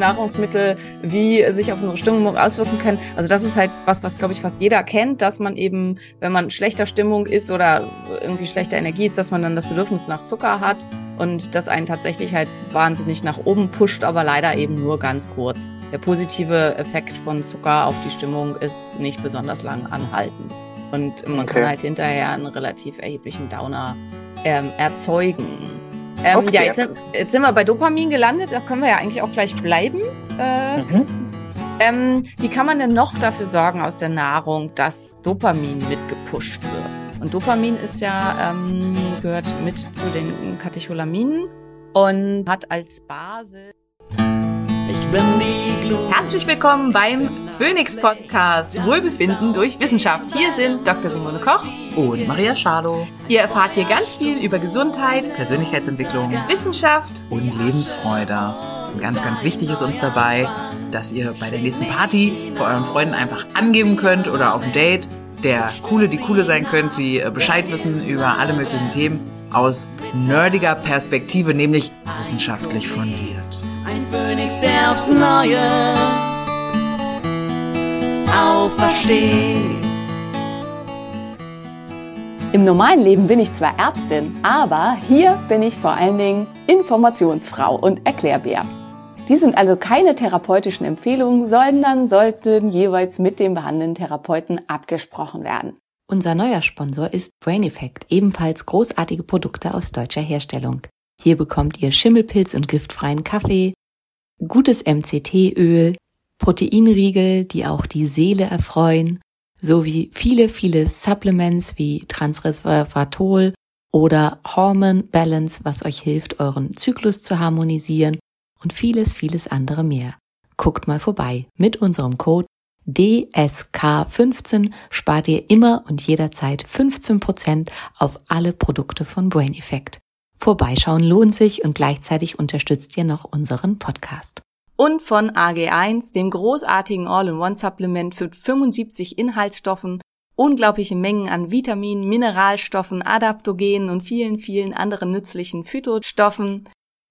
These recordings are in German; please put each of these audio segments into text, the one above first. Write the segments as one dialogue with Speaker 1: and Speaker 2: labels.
Speaker 1: Nahrungsmittel wie sich auf unsere Stimmung auswirken können. Also das ist halt was, was glaube ich fast jeder kennt, dass man eben, wenn man schlechter Stimmung ist oder irgendwie schlechter Energie ist, dass man dann das Bedürfnis nach Zucker hat und das einen tatsächlich halt wahnsinnig nach oben pusht, aber leider eben nur ganz kurz. Der positive Effekt von Zucker auf die Stimmung ist nicht besonders lang anhaltend. Und man okay. kann halt hinterher einen relativ erheblichen Downer ähm, erzeugen. Ähm, okay. Ja, jetzt sind, jetzt sind wir bei Dopamin gelandet, da können wir ja eigentlich auch gleich bleiben. Äh, mhm. ähm, wie kann man denn noch dafür sorgen aus der Nahrung, dass Dopamin mitgepusht wird? Und Dopamin ist ja, ähm, gehört mit zu den Katecholaminen und hat als Basis. Herzlich willkommen beim Phoenix Podcast Wohlbefinden durch Wissenschaft. Hier sind Dr. Simone Koch
Speaker 2: und Maria Schalow.
Speaker 1: Ihr erfahrt hier ganz viel über Gesundheit,
Speaker 2: Persönlichkeitsentwicklung,
Speaker 1: Wissenschaft
Speaker 2: und Lebensfreude. Und ganz, ganz wichtig ist uns dabei, dass ihr bei der nächsten Party bei euren Freunden einfach angeben könnt oder auf dem Date der Coole, die Coole sein könnt, die äh, Bescheid wissen über alle möglichen Themen aus nerdiger Perspektive, nämlich wissenschaftlich fundiert. Phönix, der aufs Neue
Speaker 1: aufersteht. Im normalen Leben bin ich zwar Ärztin, aber hier bin ich vor allen Dingen Informationsfrau und Erklärbär. Die sind also keine therapeutischen Empfehlungen, sondern sollten jeweils mit dem behandelnden Therapeuten abgesprochen werden. Unser neuer Sponsor ist Brain Effect, ebenfalls großartige Produkte aus deutscher Herstellung. Hier bekommt ihr Schimmelpilz und giftfreien Kaffee, gutes MCT-Öl, Proteinriegel, die auch die Seele erfreuen, sowie viele, viele Supplements wie Transresveratrol oder Hormone Balance, was euch hilft, euren Zyklus zu harmonisieren und vieles, vieles andere mehr. Guckt mal vorbei. Mit unserem Code DSK15 spart ihr immer und jederzeit 15% auf alle Produkte von Brain Effect. Vorbeischauen lohnt sich und gleichzeitig unterstützt ihr noch unseren Podcast. Und von AG1, dem großartigen All-in-One-Supplement für 75 Inhaltsstoffen, unglaubliche Mengen an Vitaminen, Mineralstoffen, Adaptogenen und vielen, vielen anderen nützlichen Phytostoffen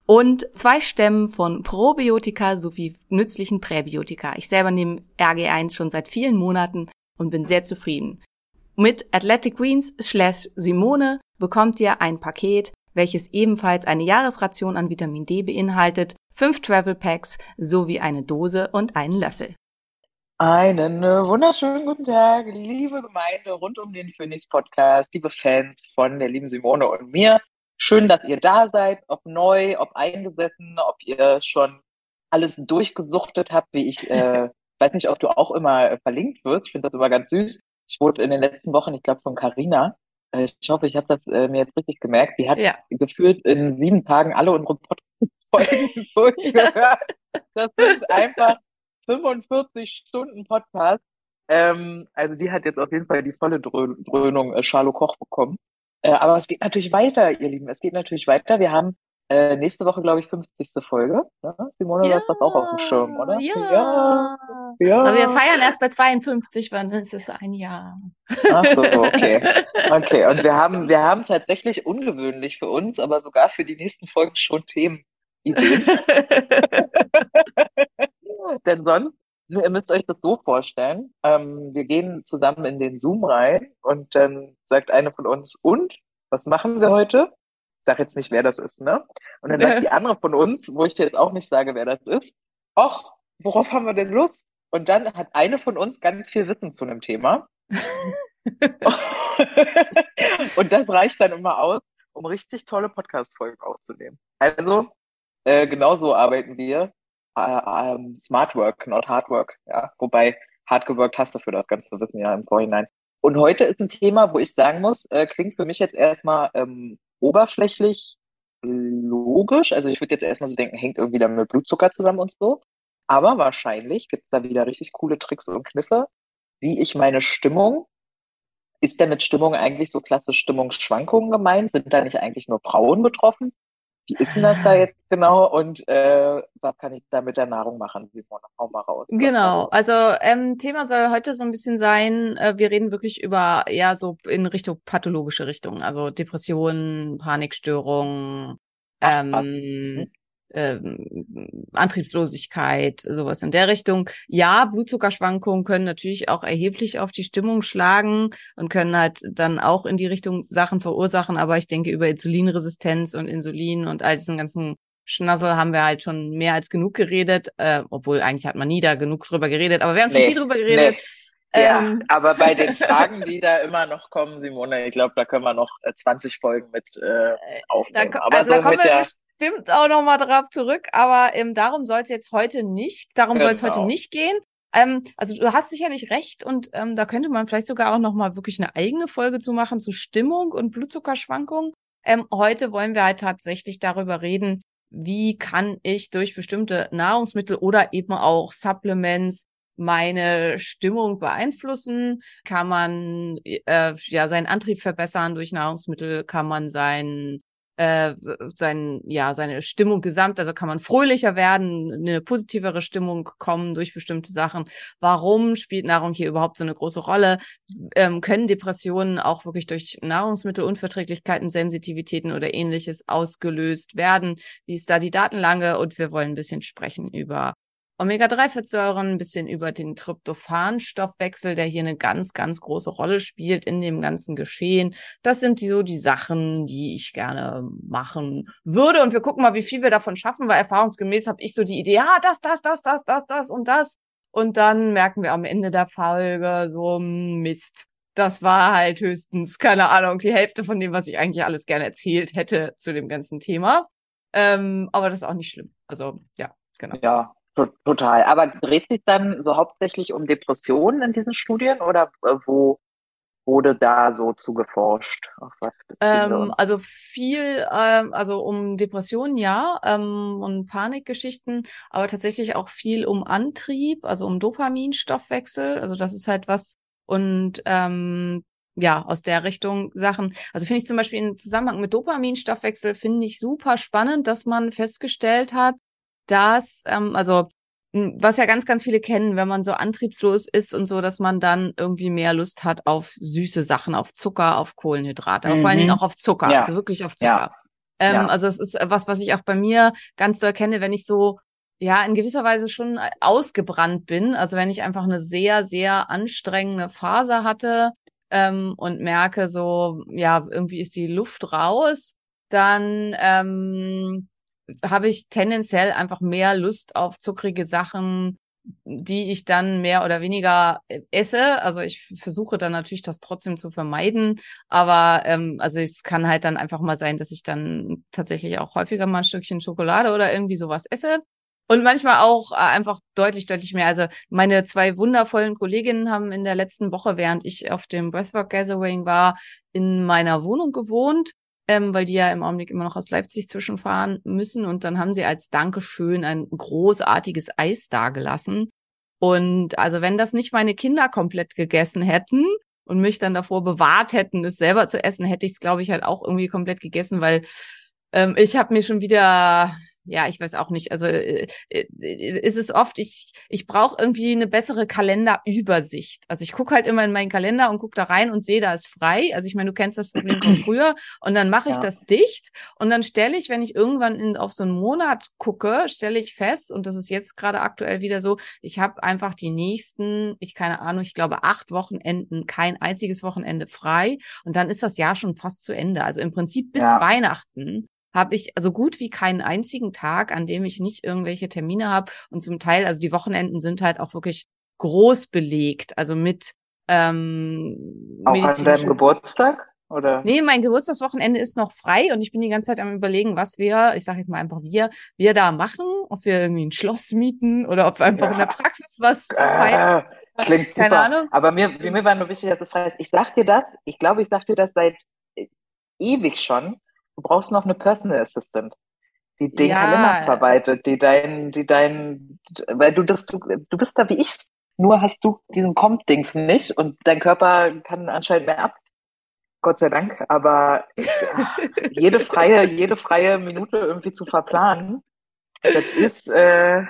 Speaker 1: und zwei Stämmen von Probiotika sowie nützlichen Präbiotika. Ich selber nehme RG1 schon seit vielen Monaten und bin sehr zufrieden. Mit Athletic Greens slash Simone bekommt ihr ein Paket welches ebenfalls eine Jahresration an Vitamin D beinhaltet, fünf Travel Packs sowie eine Dose und einen Löffel.
Speaker 3: Einen äh, wunderschönen guten Tag, liebe Gemeinde rund um den Phoenix Podcast, liebe Fans von der lieben Simone und mir. Schön, dass ihr da seid, ob neu, ob eingesessen, ob ihr schon alles durchgesuchtet habt, wie ich, äh, weiß nicht, ob du auch immer äh, verlinkt wirst. Ich finde das immer ganz süß. Ich wurde in den letzten Wochen, ich glaube, von Carina ich hoffe, ich habe das äh, mir jetzt richtig gemerkt. Die hat ja. gefühlt in sieben Tagen alle unsere Podcast-Folgen durchgehört. Das sind einfach 45 Stunden Podcast. Ähm, also die hat jetzt auf jeden Fall die volle Drö Dröhnung äh, Charlo Koch bekommen. Äh, aber es geht natürlich weiter, ihr Lieben. Es geht natürlich weiter. Wir haben äh, nächste Woche, glaube ich, 50. Folge. Ja? Simone, ja, du hast das auch auf dem Schirm, oder?
Speaker 1: Ja. ja. ja. Aber wir feiern erst bei 52, weil es ist ein Jahr.
Speaker 3: Ach so, okay. Okay, und wir haben, wir haben tatsächlich ungewöhnlich für uns, aber sogar für die nächsten Folgen schon Themen. Ideen. Denn sonst, ihr müsst euch das so vorstellen, ähm, wir gehen zusammen in den Zoom rein und dann sagt eine von uns, und, was machen wir heute? Ich sage jetzt nicht, wer das ist, ne? Und dann sagt die andere von uns, wo ich jetzt auch nicht sage, wer das ist, ach, worauf haben wir denn Lust? Und dann hat eine von uns ganz viel Wissen zu einem Thema. und das reicht dann immer aus, um richtig tolle Podcast-Folgen aufzunehmen. Also, äh, genauso arbeiten wir. Äh, ähm, Smart Work, not Hard Work. Ja, wobei hart gewirkt hast du für das ganze Wissen ja im Vorhinein. Und heute ist ein Thema, wo ich sagen muss, äh, klingt für mich jetzt erstmal ähm, oberflächlich logisch. Also ich würde jetzt erstmal so denken, hängt irgendwie dann mit Blutzucker zusammen und so. Aber wahrscheinlich gibt es da wieder richtig coole Tricks und Kniffe, wie ich meine Stimmung, ist denn mit Stimmung eigentlich so klassisch Stimmungsschwankungen gemeint? Sind da nicht eigentlich nur Frauen betroffen? Wie ist denn das da jetzt genau? Und äh, was kann ich da mit der Nahrung machen? Simone, hau mal raus.
Speaker 1: Genau, also ähm, Thema soll heute so ein bisschen sein, äh, wir reden wirklich über ja so in Richtung pathologische Richtung, also Depressionen, Panikstörungen, ähm, ähm, Antriebslosigkeit, sowas in der Richtung. Ja, Blutzuckerschwankungen können natürlich auch erheblich auf die Stimmung schlagen und können halt dann auch in die Richtung Sachen verursachen. Aber ich denke, über Insulinresistenz und Insulin und all diesen ganzen Schnassel haben wir halt schon mehr als genug geredet, äh, obwohl eigentlich hat man nie da genug drüber geredet, aber wir haben schon viel drüber geredet.
Speaker 3: Nee. Ja, ähm, aber bei den Fragen, die da immer noch kommen, Simone, ich glaube, da können wir noch 20 äh, Folgen mit äh, aufnehmen.
Speaker 1: Da, also so da kommen wir bestimmt auch noch mal drauf zurück, aber ähm, darum soll es jetzt heute nicht, darum genau. soll es heute nicht gehen. Ähm, also du hast sicherlich recht und ähm, da könnte man vielleicht sogar auch noch mal wirklich eine eigene Folge zu machen zu Stimmung und Blutzuckerschwankungen. Ähm, heute wollen wir halt tatsächlich darüber reden, wie kann ich durch bestimmte Nahrungsmittel oder eben auch Supplements meine Stimmung beeinflussen? Kann man äh, ja seinen Antrieb verbessern durch Nahrungsmittel? Kann man sein äh, sein, ja, seine Stimmung gesamt, also kann man fröhlicher werden, eine positivere Stimmung kommen durch bestimmte Sachen. Warum spielt Nahrung hier überhaupt so eine große Rolle? Ähm, können Depressionen auch wirklich durch Nahrungsmittelunverträglichkeiten, Sensitivitäten oder ähnliches ausgelöst werden? Wie ist da die Datenlage? Und wir wollen ein bisschen sprechen über Omega-3-Fettsäuren, ein bisschen über den Tryptophan-Stoffwechsel, der hier eine ganz, ganz große Rolle spielt in dem ganzen Geschehen. Das sind die, so die Sachen, die ich gerne machen würde. Und wir gucken mal, wie viel wir davon schaffen, weil erfahrungsgemäß habe ich so die Idee, ja, das, das, das, das, das, das und das. Und dann merken wir am Ende der Folge so, Mist. Das war halt höchstens, keine Ahnung, die Hälfte von dem, was ich eigentlich alles gerne erzählt hätte zu dem ganzen Thema. Ähm, aber das ist auch nicht schlimm. Also, ja, genau.
Speaker 3: Ja, Total. Aber dreht sich dann so hauptsächlich um Depressionen in diesen Studien oder äh, wo wurde da so zu geforscht?
Speaker 1: Auf was ähm, also viel, ähm, also um Depressionen ja ähm, und Panikgeschichten, aber tatsächlich auch viel um Antrieb, also um Dopaminstoffwechsel. Also das ist halt was und ähm, ja, aus der Richtung Sachen. Also finde ich zum Beispiel im Zusammenhang mit Dopaminstoffwechsel finde ich super spannend, dass man festgestellt hat, dass, ähm, also was ja ganz, ganz viele kennen, wenn man so antriebslos ist und so, dass man dann irgendwie mehr Lust hat auf süße Sachen, auf Zucker, auf Kohlenhydrate, aber mhm. vor allen Dingen mhm. auch auf Zucker, ja. also wirklich auf Zucker. Ja. Ähm, ja. Also es ist was, was ich auch bei mir ganz so erkenne, wenn ich so ja in gewisser Weise schon ausgebrannt bin, also wenn ich einfach eine sehr, sehr anstrengende Phase hatte ähm, und merke so, ja, irgendwie ist die Luft raus, dann ähm, habe ich tendenziell einfach mehr Lust auf zuckrige Sachen, die ich dann mehr oder weniger äh, esse. Also ich versuche dann natürlich das trotzdem zu vermeiden, aber ähm, also es kann halt dann einfach mal sein, dass ich dann tatsächlich auch häufiger mal ein Stückchen Schokolade oder irgendwie sowas esse. Und manchmal auch äh, einfach deutlich, deutlich mehr. Also meine zwei wundervollen Kolleginnen haben in der letzten Woche, während ich auf dem Breathwork Gathering war, in meiner Wohnung gewohnt ähm, weil die ja im Augenblick immer noch aus Leipzig zwischenfahren müssen. Und dann haben sie als Dankeschön ein großartiges Eis dagelassen. Und also wenn das nicht meine Kinder komplett gegessen hätten und mich dann davor bewahrt hätten, es selber zu essen, hätte ich es, glaube ich, halt auch irgendwie komplett gegessen, weil ähm, ich habe mir schon wieder ja, ich weiß auch nicht. Also äh, äh, ist es oft, ich, ich brauche irgendwie eine bessere Kalenderübersicht. Also ich gucke halt immer in meinen Kalender und gucke da rein und sehe, da ist frei. Also ich meine, du kennst das Problem von früher und dann mache ich ja. das dicht und dann stelle ich, wenn ich irgendwann in, auf so einen Monat gucke, stelle ich fest, und das ist jetzt gerade aktuell wieder so, ich habe einfach die nächsten, ich keine Ahnung, ich glaube acht Wochenenden, kein einziges Wochenende frei und dann ist das Jahr schon fast zu Ende. Also im Prinzip bis ja. Weihnachten habe ich also gut wie keinen einzigen Tag, an dem ich nicht irgendwelche Termine habe. Und zum Teil, also die Wochenenden sind halt auch wirklich groß belegt, also mit ähm,
Speaker 3: Auch an deinem Geburtstag? Oder?
Speaker 1: Nee, mein Geburtstagswochenende ist noch frei und ich bin die ganze Zeit am überlegen, was wir, ich sage jetzt mal einfach wir, wir da machen, ob wir irgendwie ein Schloss mieten oder ob wir einfach ja. in der Praxis was äh, feiern.
Speaker 3: Klingt Keine super. Ahnung. Aber mir, mir war nur wichtig, dass das heißt, ich sag dir das, ich glaube, ich sag dir das seit ewig schon, Du brauchst noch eine Personal Assistant, die den ja. Kalender verwaltet, die dein, die dein, weil du das, du, du bist da wie ich. Nur hast du diesen Comp-Ding nicht und dein Körper kann anscheinend mehr ab. Gott sei Dank. Aber jede freie, jede freie Minute irgendwie zu verplanen, das ist, äh,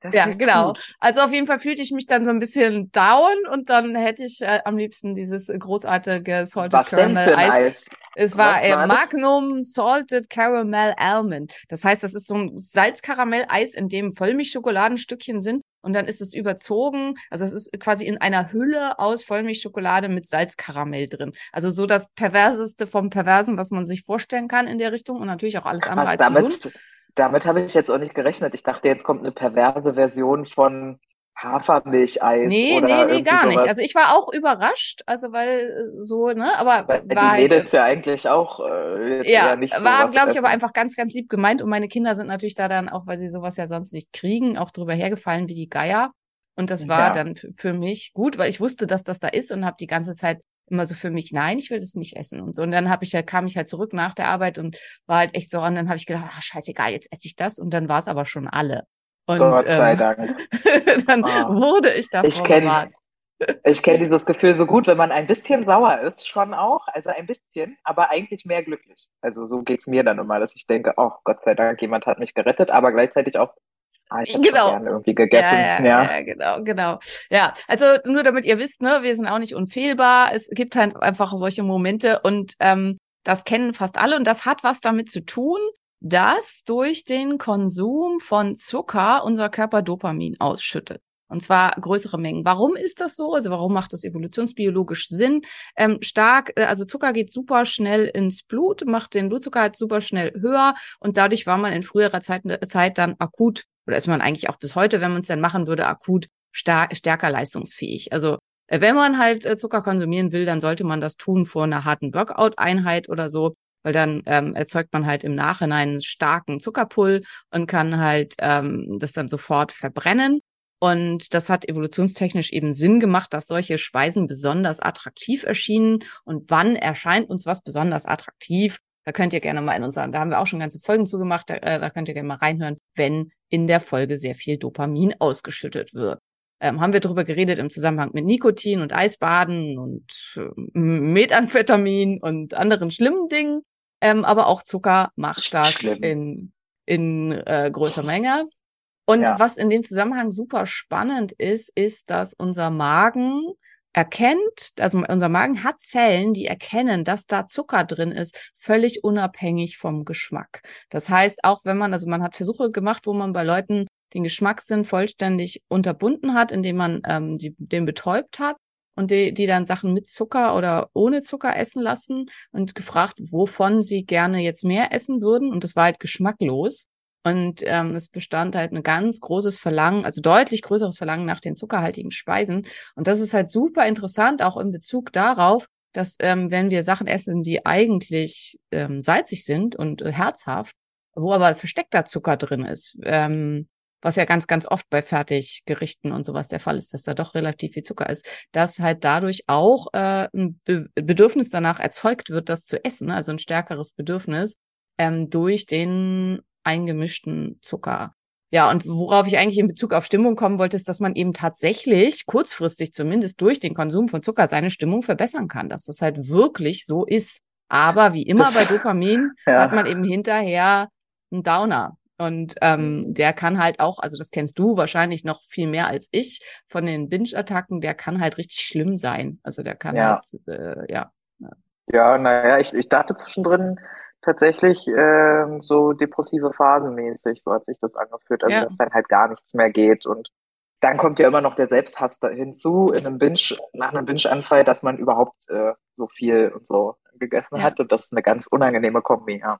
Speaker 3: Das
Speaker 1: ja, genau.
Speaker 3: gut.
Speaker 1: Also auf jeden Fall fühlte ich mich dann so ein bisschen down und dann hätte ich äh, am liebsten dieses großartige Salted
Speaker 3: Was denn
Speaker 1: Caramel
Speaker 3: für ein
Speaker 1: Eis.
Speaker 3: Eis?
Speaker 1: Es war, äh,
Speaker 3: war das?
Speaker 1: Magnum Salted Caramel Almond. Das heißt, das ist so ein Salzkaramell-Eis, in dem Vollmilchschokoladenstückchen sind und dann ist es überzogen. Also es ist quasi in einer Hülle aus Vollmilchschokolade mit Salzkaramell drin. Also so das Perverseste vom Perversen, was man sich vorstellen kann in der Richtung und natürlich auch alles andere
Speaker 3: Was,
Speaker 1: als gesund.
Speaker 3: Damit, habe ich jetzt auch nicht gerechnet. Ich dachte, jetzt kommt eine perverse Version von Hafermilcheis
Speaker 1: Nee,
Speaker 3: oder
Speaker 1: nee, nee, gar nicht.
Speaker 3: sowas.
Speaker 1: Also ich war auch überrascht, also weil äh, so, ne, aber
Speaker 3: Weil die
Speaker 1: war halt,
Speaker 3: Mädels ja eigentlich auch äh, jetzt
Speaker 1: ja,
Speaker 3: nicht so
Speaker 1: war, glaube ich, aber einfach ganz, ganz lieb gemeint. Und meine Kinder sind natürlich da dann auch, weil sie sowas ja sonst nicht kriegen, auch drüber hergefallen wie die Geier. Und das war
Speaker 3: Ja.
Speaker 1: dann für mich gut, weil ich wusste, dass das da ist und habe die ganze Zeit immer so für mich, nein, ich will das nicht essen und so. Und dann habe ich ja, kam ich halt zurück nach der Arbeit und war halt echt so, und dann habe ich gedacht, ach, scheißegal, jetzt esse ich das. Und dann war es aber schon alle. Und
Speaker 3: Gott sei
Speaker 1: ähm,
Speaker 3: Dank.
Speaker 1: dann
Speaker 3: Ah.
Speaker 1: wurde ich davor
Speaker 3: Ich kenn-. Ich kenne dieses Gefühl so gut, wenn man ein bisschen sauer ist, schon auch, also ein bisschen, aber eigentlich mehr glücklich. Also so geht's mir dann immer, dass ich denke, oh Gott sei Dank, jemand hat mich gerettet, aber gleichzeitig auch, ah, ich
Speaker 1: Genau.
Speaker 3: schon irgendwie gegessen.
Speaker 1: Ja, ja, ja, genau, genau. Ja, also nur damit ihr wisst, ne, wir sind auch nicht unfehlbar. Es gibt halt einfach solche Momente und ähm, das kennen fast alle und das hat was damit zu tun, dass durch den Konsum von Zucker unser Körper Dopamin ausschüttet. Und zwar größere Mengen. Warum ist das so? Also warum macht das evolutionsbiologisch Sinn? Ähm, stark, äh, also Zucker geht super schnell ins Blut, macht den Blutzucker halt super schnell höher und dadurch war man in früherer Zeit, Zeit dann akut oder ist man eigentlich auch bis heute, wenn man es dann machen würde, akut stärker leistungsfähig. Also äh, wenn man halt äh, Zucker konsumieren will, dann sollte man das tun vor einer harten Workout-Einheit oder so, weil dann ähm, erzeugt man halt im Nachhinein einen starken Zuckerpull und kann halt ähm, das dann sofort verbrennen. Und das hat evolutionstechnisch eben Sinn gemacht, dass solche Speisen besonders attraktiv erschienen. Und wann erscheint uns was besonders attraktiv? Da könnt ihr gerne mal in unseren, da haben wir auch schon ganze Folgen zugemacht, da, äh, da könnt ihr gerne mal reinhören, wenn in der Folge sehr viel Dopamin ausgeschüttet wird. Ähm, haben wir darüber geredet im Zusammenhang mit Nikotin und Eisbaden und äh, Methamphetamin und anderen schlimmen Dingen. Ähm, aber auch Zucker macht das
Speaker 3: Schlimm.
Speaker 1: in, in äh, größer Menge. Und
Speaker 3: Ja.
Speaker 1: was in dem Zusammenhang super spannend ist, ist, dass unser Magen erkennt, also unser Magen hat Zellen, die erkennen, dass da Zucker drin ist, völlig unabhängig vom Geschmack. Das heißt, auch wenn man, also man hat Versuche gemacht, wo man bei Leuten den Geschmackssinn vollständig unterbunden hat, indem man ähm, die, den betäubt hat und die, die dann Sachen mit Zucker oder ohne Zucker essen lassen und gefragt, wovon sie gerne jetzt mehr essen würden. Und das war halt geschmacklos. Und ähm, es bestand halt ein ganz großes Verlangen, also deutlich größeres Verlangen nach den zuckerhaltigen Speisen. Und das ist halt super interessant, auch in Bezug darauf, dass ähm, wenn wir Sachen essen, die eigentlich ähm, salzig sind und äh, herzhaft, wo aber versteckter Zucker drin ist, ähm, was ja ganz, ganz oft bei Fertiggerichten und sowas der Fall ist, dass da doch relativ viel Zucker ist, dass halt dadurch auch äh, ein Be Bedürfnis danach erzeugt wird, das zu essen, also ein stärkeres Bedürfnis ähm, durch den eingemischten Zucker. Ja, und worauf ich eigentlich in Bezug auf Stimmung kommen wollte, ist, dass man eben tatsächlich kurzfristig zumindest durch den Konsum von Zucker seine Stimmung verbessern kann, dass das halt wirklich so ist. Aber wie immer
Speaker 3: Das-
Speaker 1: bei Dopamin
Speaker 3: Ja.
Speaker 1: hat man eben hinterher einen Downer. Und ähm, der kann halt auch, also das kennst du wahrscheinlich noch viel mehr als ich, von den Binge-Attacken, der kann halt richtig schlimm sein. Also der kann
Speaker 3: Ja.
Speaker 1: halt, äh, ja.
Speaker 3: Ja, naja, ich, ich dachte zwischendrin tatsächlich ähm, so depressive Phasen mäßig, so hat sich das angefühlt, also
Speaker 1: Ja.
Speaker 3: dass dann halt gar nichts mehr geht und dann kommt ja immer noch der Selbsthass da hinzu in einem Binge, nach einem Binge-Anfall, dass man überhaupt äh, so viel und so gegessen
Speaker 1: Ja.
Speaker 3: hat und das ist eine ganz unangenehme Kombi, ja.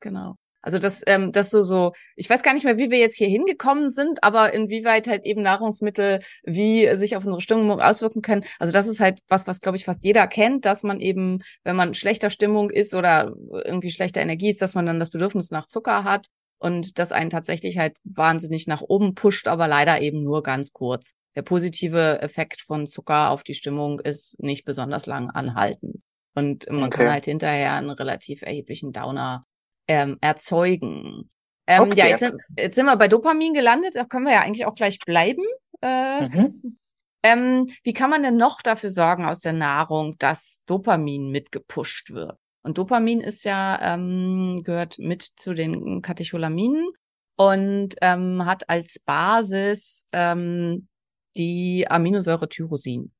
Speaker 1: Genau. Also das, ähm, das so, so, ich weiß gar nicht mehr, wie wir jetzt hier hingekommen sind, aber inwieweit halt eben Nahrungsmittel wie sich auf unsere Stimmung auswirken können. Also das ist halt was, was glaube ich fast jeder kennt, dass man eben, wenn man schlechter Stimmung ist oder irgendwie schlechter Energie ist, dass man dann das Bedürfnis nach Zucker hat und das einen tatsächlich halt wahnsinnig nach oben pusht, aber leider eben nur ganz kurz. Der positive Effekt von Zucker auf die Stimmung ist nicht besonders lang anhaltend. Und man
Speaker 3: Okay.
Speaker 1: kann halt hinterher einen relativ erheblichen Downer ähm, erzeugen. Ähm,
Speaker 3: Okay.
Speaker 1: Ja, jetzt sind, jetzt sind wir bei Dopamin gelandet, da können wir ja eigentlich auch gleich bleiben. Äh,
Speaker 3: Mhm.
Speaker 1: ähm, wie kann man denn noch dafür sorgen aus der Nahrung, dass Dopamin mitgepusht wird? Und Dopamin ist ja, ähm, gehört mit zu den Katecholaminen und ähm, hat als Basis ähm, die Aminosäure Tyrosin.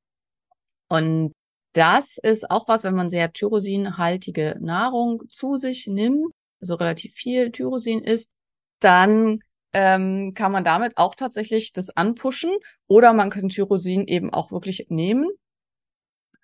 Speaker 1: Und das ist auch was, wenn man sehr tyrosinhaltige Nahrung zu sich nimmt, also relativ viel Tyrosin isst, dann ähm, kann man damit auch tatsächlich das anpushen oder man kann Tyrosin eben auch wirklich nehmen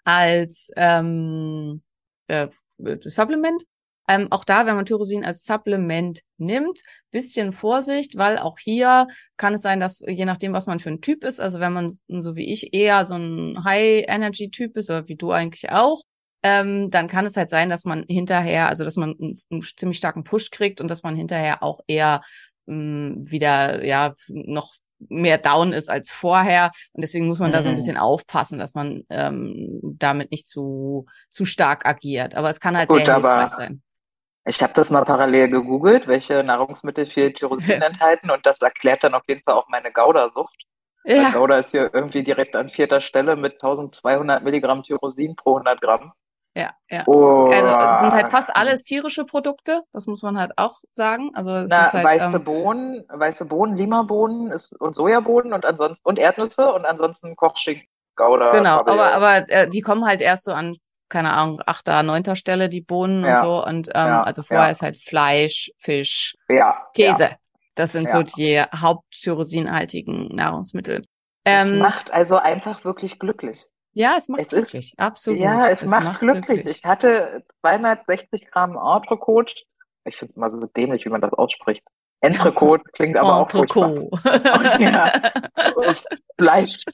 Speaker 1: als ähm, äh, Supplement. Ähm, auch da, wenn man Tyrosin als Supplement nimmt, bisschen Vorsicht, weil auch hier kann es sein, dass je nachdem, was man für ein Typ ist, also wenn man so wie ich eher so ein High-Energy-Typ ist oder wie du eigentlich auch, ähm, dann kann es halt sein, dass man hinterher, also dass man einen, einen ziemlich starken Push kriegt und dass man hinterher auch eher mh, mm, wieder ja noch mehr down ist als vorher. Und deswegen muss man mhm. da so ein mhm. bisschen aufpassen, dass man ähm, damit nicht zu, zu stark agiert. Aber es kann halt Gut, sehr hilfreich sein.
Speaker 3: Ich habe das mal parallel gegoogelt, welche Nahrungsmittel viel Tyrosin enthalten und das erklärt dann auf jeden Fall auch meine Gouda-Sucht. Ja. Gouda ist hier irgendwie direkt an vierter Stelle mit 1200 Milligramm Tyrosin pro 100 Gramm.
Speaker 1: Ja, ja. Oh. Also es sind halt fast alles tierische Produkte, das muss man halt auch sagen. Also es
Speaker 3: Na,
Speaker 1: ist halt,
Speaker 3: weiße ähm, Bohnen, weiße Bohnen, Lima-Bohnen und Sojabohnen und ansonsten und Erdnüsse und ansonsten Kochschinken, Gouda.
Speaker 1: Genau, aber aber äh, die kommen halt erst so an keine Ahnung, achter, neunter Stelle die Bohnen ja. und so. Und ähm, ja, also vorher ja. ist halt Fleisch, Fisch, Käse. Das sind so die haupttyrosinhaltigen Nahrungsmittel.
Speaker 3: Ähm, macht also einfach wirklich glücklich.
Speaker 1: Ja, es macht es glücklich, ist, absolut.
Speaker 3: Ja, es, es macht, macht glücklich. glücklich. Ich hatte 260 Gramm Entrecote. Ich finde es immer so dämlich, wie man das ausspricht. Entrecote klingt aber auch furchtbar. ja. Fleisch,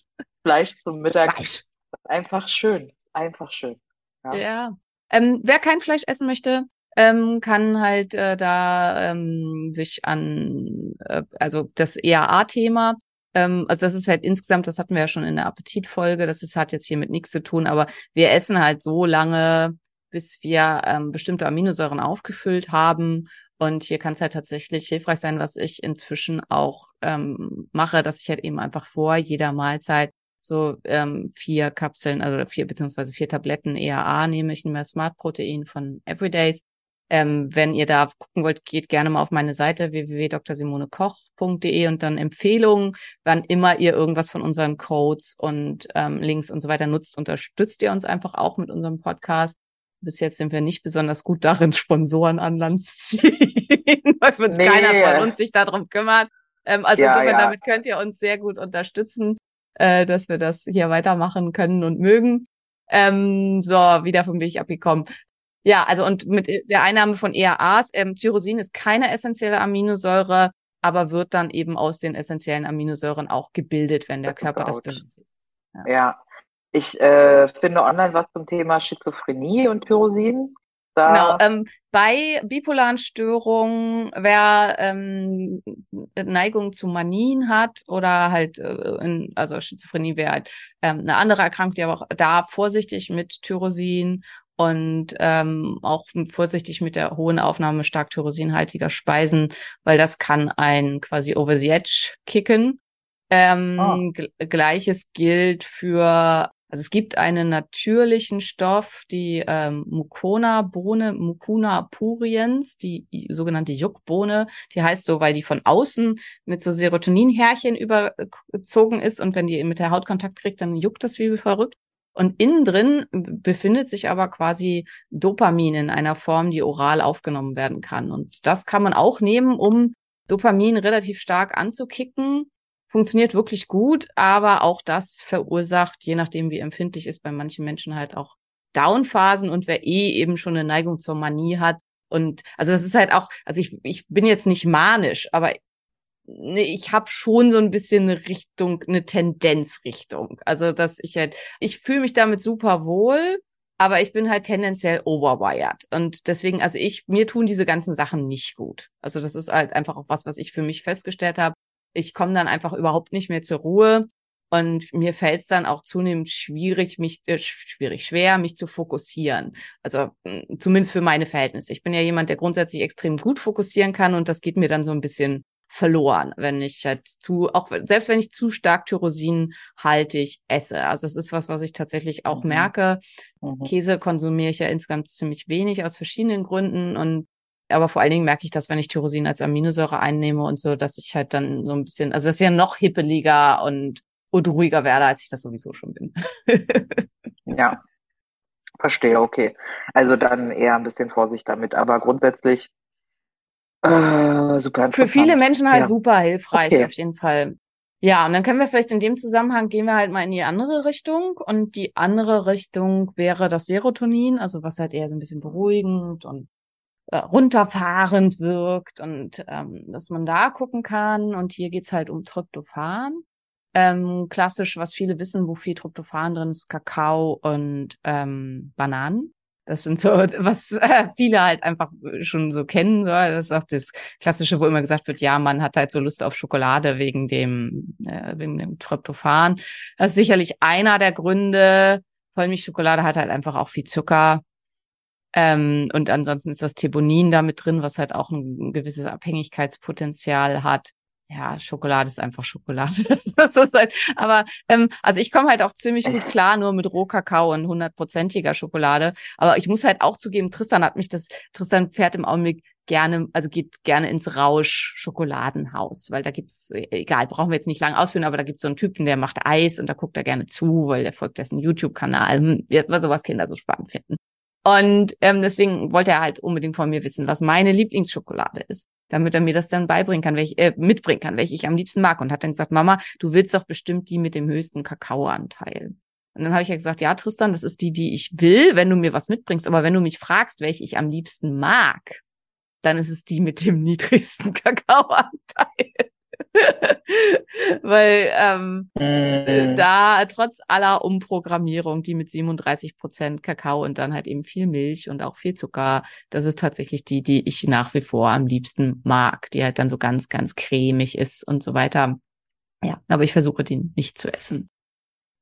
Speaker 3: Fleisch zum Mittag. Fleisch. Einfach schön, einfach schön.
Speaker 1: Ja. ja. Ähm, wer kein Fleisch essen möchte, ähm, kann halt äh, da ähm, sich an, äh, also das EAA-Thema, ähm, also das ist halt insgesamt, das hatten wir ja schon in der Appetitfolge, das ist, hat jetzt hier mit nichts zu tun, aber wir essen halt so lange, bis wir ähm, bestimmte Aminosäuren aufgefüllt haben. Und hier kann es halt tatsächlich hilfreich sein, was ich inzwischen auch ähm, mache, dass ich halt eben einfach vor jeder Mahlzeit so ähm, vier Kapseln, also vier beziehungsweise vier Tabletten EAA nehme. Ich nehme Smart Protein von Everydays. Ähm, wenn ihr da gucken wollt, geht gerne mal auf meine Seite www.drsimonekoch.de und dann Empfehlungen. Wann immer ihr irgendwas von unseren Codes und ähm, Links und so weiter nutzt, unterstützt ihr uns einfach auch mit unserem Podcast. Bis jetzt sind wir nicht besonders gut darin, Sponsoren an Land zu ziehen, weil nee. keiner von uns sich darum kümmert. Ähm, also ja, ja. damit könnt ihr uns sehr gut unterstützen äh, dass wir das hier weitermachen können und mögen. Ähm, so, wieder vom Weg abgekommen. Ja, also und mit der Einnahme von ERAs, ähm, Tyrosin ist keine essentielle Aminosäure, aber wird dann eben aus den essentiellen Aminosäuren auch gebildet, wenn der Körper das benötigt.
Speaker 3: Ja. ja. Ich äh, finde online was zum Thema Schizophrenie und Tyrosin.
Speaker 1: Genau, ähm, bei bipolaren Störungen, wer ähm, Neigung zu Manien hat oder halt, äh, in, also Schizophrenie wäre halt ähm, eine andere Erkrankung, die aber auch da vorsichtig mit Tyrosin und ähm, auch vorsichtig mit der hohen Aufnahme stark tyrosinhaltiger Speisen, weil das kann ein quasi over the edge kicken. Ähm, oh. Gleiches gilt für also es gibt einen natürlichen Stoff, die ähm, Mucona-Bohne, Mucuna puriens, die sogenannte Juckbohne. Die heißt so, weil die von außen mit so Serotoninhärchen überzogen ist und wenn die mit der Haut Kontakt kriegt, dann juckt das wie verrückt. Und innen drin befindet sich aber quasi Dopamin in einer Form, die oral aufgenommen werden kann. Und das kann man auch nehmen, um Dopamin relativ stark anzukicken funktioniert wirklich gut, aber auch das verursacht, je nachdem wie empfindlich ist, bei manchen Menschen halt auch Downphasen und wer eh eben schon eine Neigung zur Manie hat. Und also das ist halt auch, also ich, ich bin jetzt nicht manisch, aber ich habe schon so ein bisschen eine Richtung, eine Tendenzrichtung. Also dass ich halt, ich fühle mich damit super wohl, aber ich bin halt tendenziell overwired. Und deswegen, also ich, mir tun diese ganzen Sachen nicht gut. Also das ist halt einfach auch was, was ich für mich festgestellt habe ich komme dann einfach überhaupt nicht mehr zur Ruhe. Und mir fällt es dann auch zunehmend schwierig, mich äh, schwierig, schwer, mich zu fokussieren. Also hm, zumindest für meine Verhältnisse. Ich bin ja jemand, der grundsätzlich extrem gut fokussieren kann und das geht mir dann so ein bisschen verloren, wenn ich halt zu, auch selbst wenn ich zu stark Tyrosinhaltig esse. Also das ist was, was ich tatsächlich auch mhm. merke. Mhm. Käse konsumiere ich ja insgesamt ziemlich wenig aus verschiedenen Gründen und Aber vor allen Dingen merke ich das, wenn ich Tyrosin als Aminosäure einnehme und so, dass ich halt dann so ein bisschen, also das ist ja noch hippeliger und, und ruhiger werde, als ich das sowieso schon bin.
Speaker 3: ja. Verstehe, okay. Also dann eher ein bisschen Vorsicht damit, aber grundsätzlich äh, super
Speaker 1: Für viele Menschen halt ja. super hilfreich, okay. auf jeden Fall. Ja, und dann können wir vielleicht in dem Zusammenhang gehen wir halt mal in die andere Richtung. Und die andere Richtung wäre das Serotonin, also was halt eher so ein bisschen beruhigend und äh, runterfahrend wirkt und ähm, dass man da gucken kann. Und hier geht's halt um Tryptophan. Ähm, klassisch, was viele wissen, wo viel Tryptophan drin ist, Kakao und ähm, Bananen. Das sind so, was äh, viele halt einfach schon so kennen. So. Das ist auch das Klassische, wo immer gesagt wird, ja, man hat halt so Lust auf Schokolade wegen dem, äh, wegen dem Tryptophan. Das ist sicherlich einer der Gründe. Vollmilchschokolade hat halt einfach auch viel Zucker. Ähm, und ansonsten ist das Thebonin da mit drin, was halt auch ein, ein gewisses Abhängigkeitspotenzial hat ja, Schokolade ist einfach Schokolade. halt, aber ähm, also ich komme halt auch ziemlich gut klar nur mit Rohkakao und hundertprozentiger Schokolade. Aber ich muss halt auch zugeben, Tristan hat mich das, Tristan fährt im Augenblick gerne, also geht gerne ins Rausch Schokoladenhaus, weil da gibt's, egal, brauchen wir jetzt nicht lange ausführen, aber da gibt's so einen Typen, der macht Eis und da guckt er gerne zu, weil der folgt dessen YouTube-Kanal, hm, was sowas Kinder so spannend finden. Und ähm, deswegen wollte er halt unbedingt von mir wissen, was meine Lieblingsschokolade ist damit er mir das dann beibringen kann, welche, äh, mitbringen kann, welche ich am liebsten mag. Und hat dann gesagt, Mama, du willst doch bestimmt die mit dem höchsten Kakaoanteil. Und dann habe ich ja gesagt, ja, Tristan, das ist die, die ich will, wenn du mir was mitbringst. Aber wenn du mich fragst, welche ich am liebsten mag, dann ist es die mit dem niedrigsten Kakaoanteil. Weil ähm, mm. da trotz aller Umprogrammierung, die mit 37 Prozent Kakao und dann halt eben viel Milch und auch viel Zucker, das ist tatsächlich die, die ich nach wie vor am liebsten mag, die halt dann so ganz, ganz cremig ist und so weiter. Ja, aber ich versuche die nicht zu essen.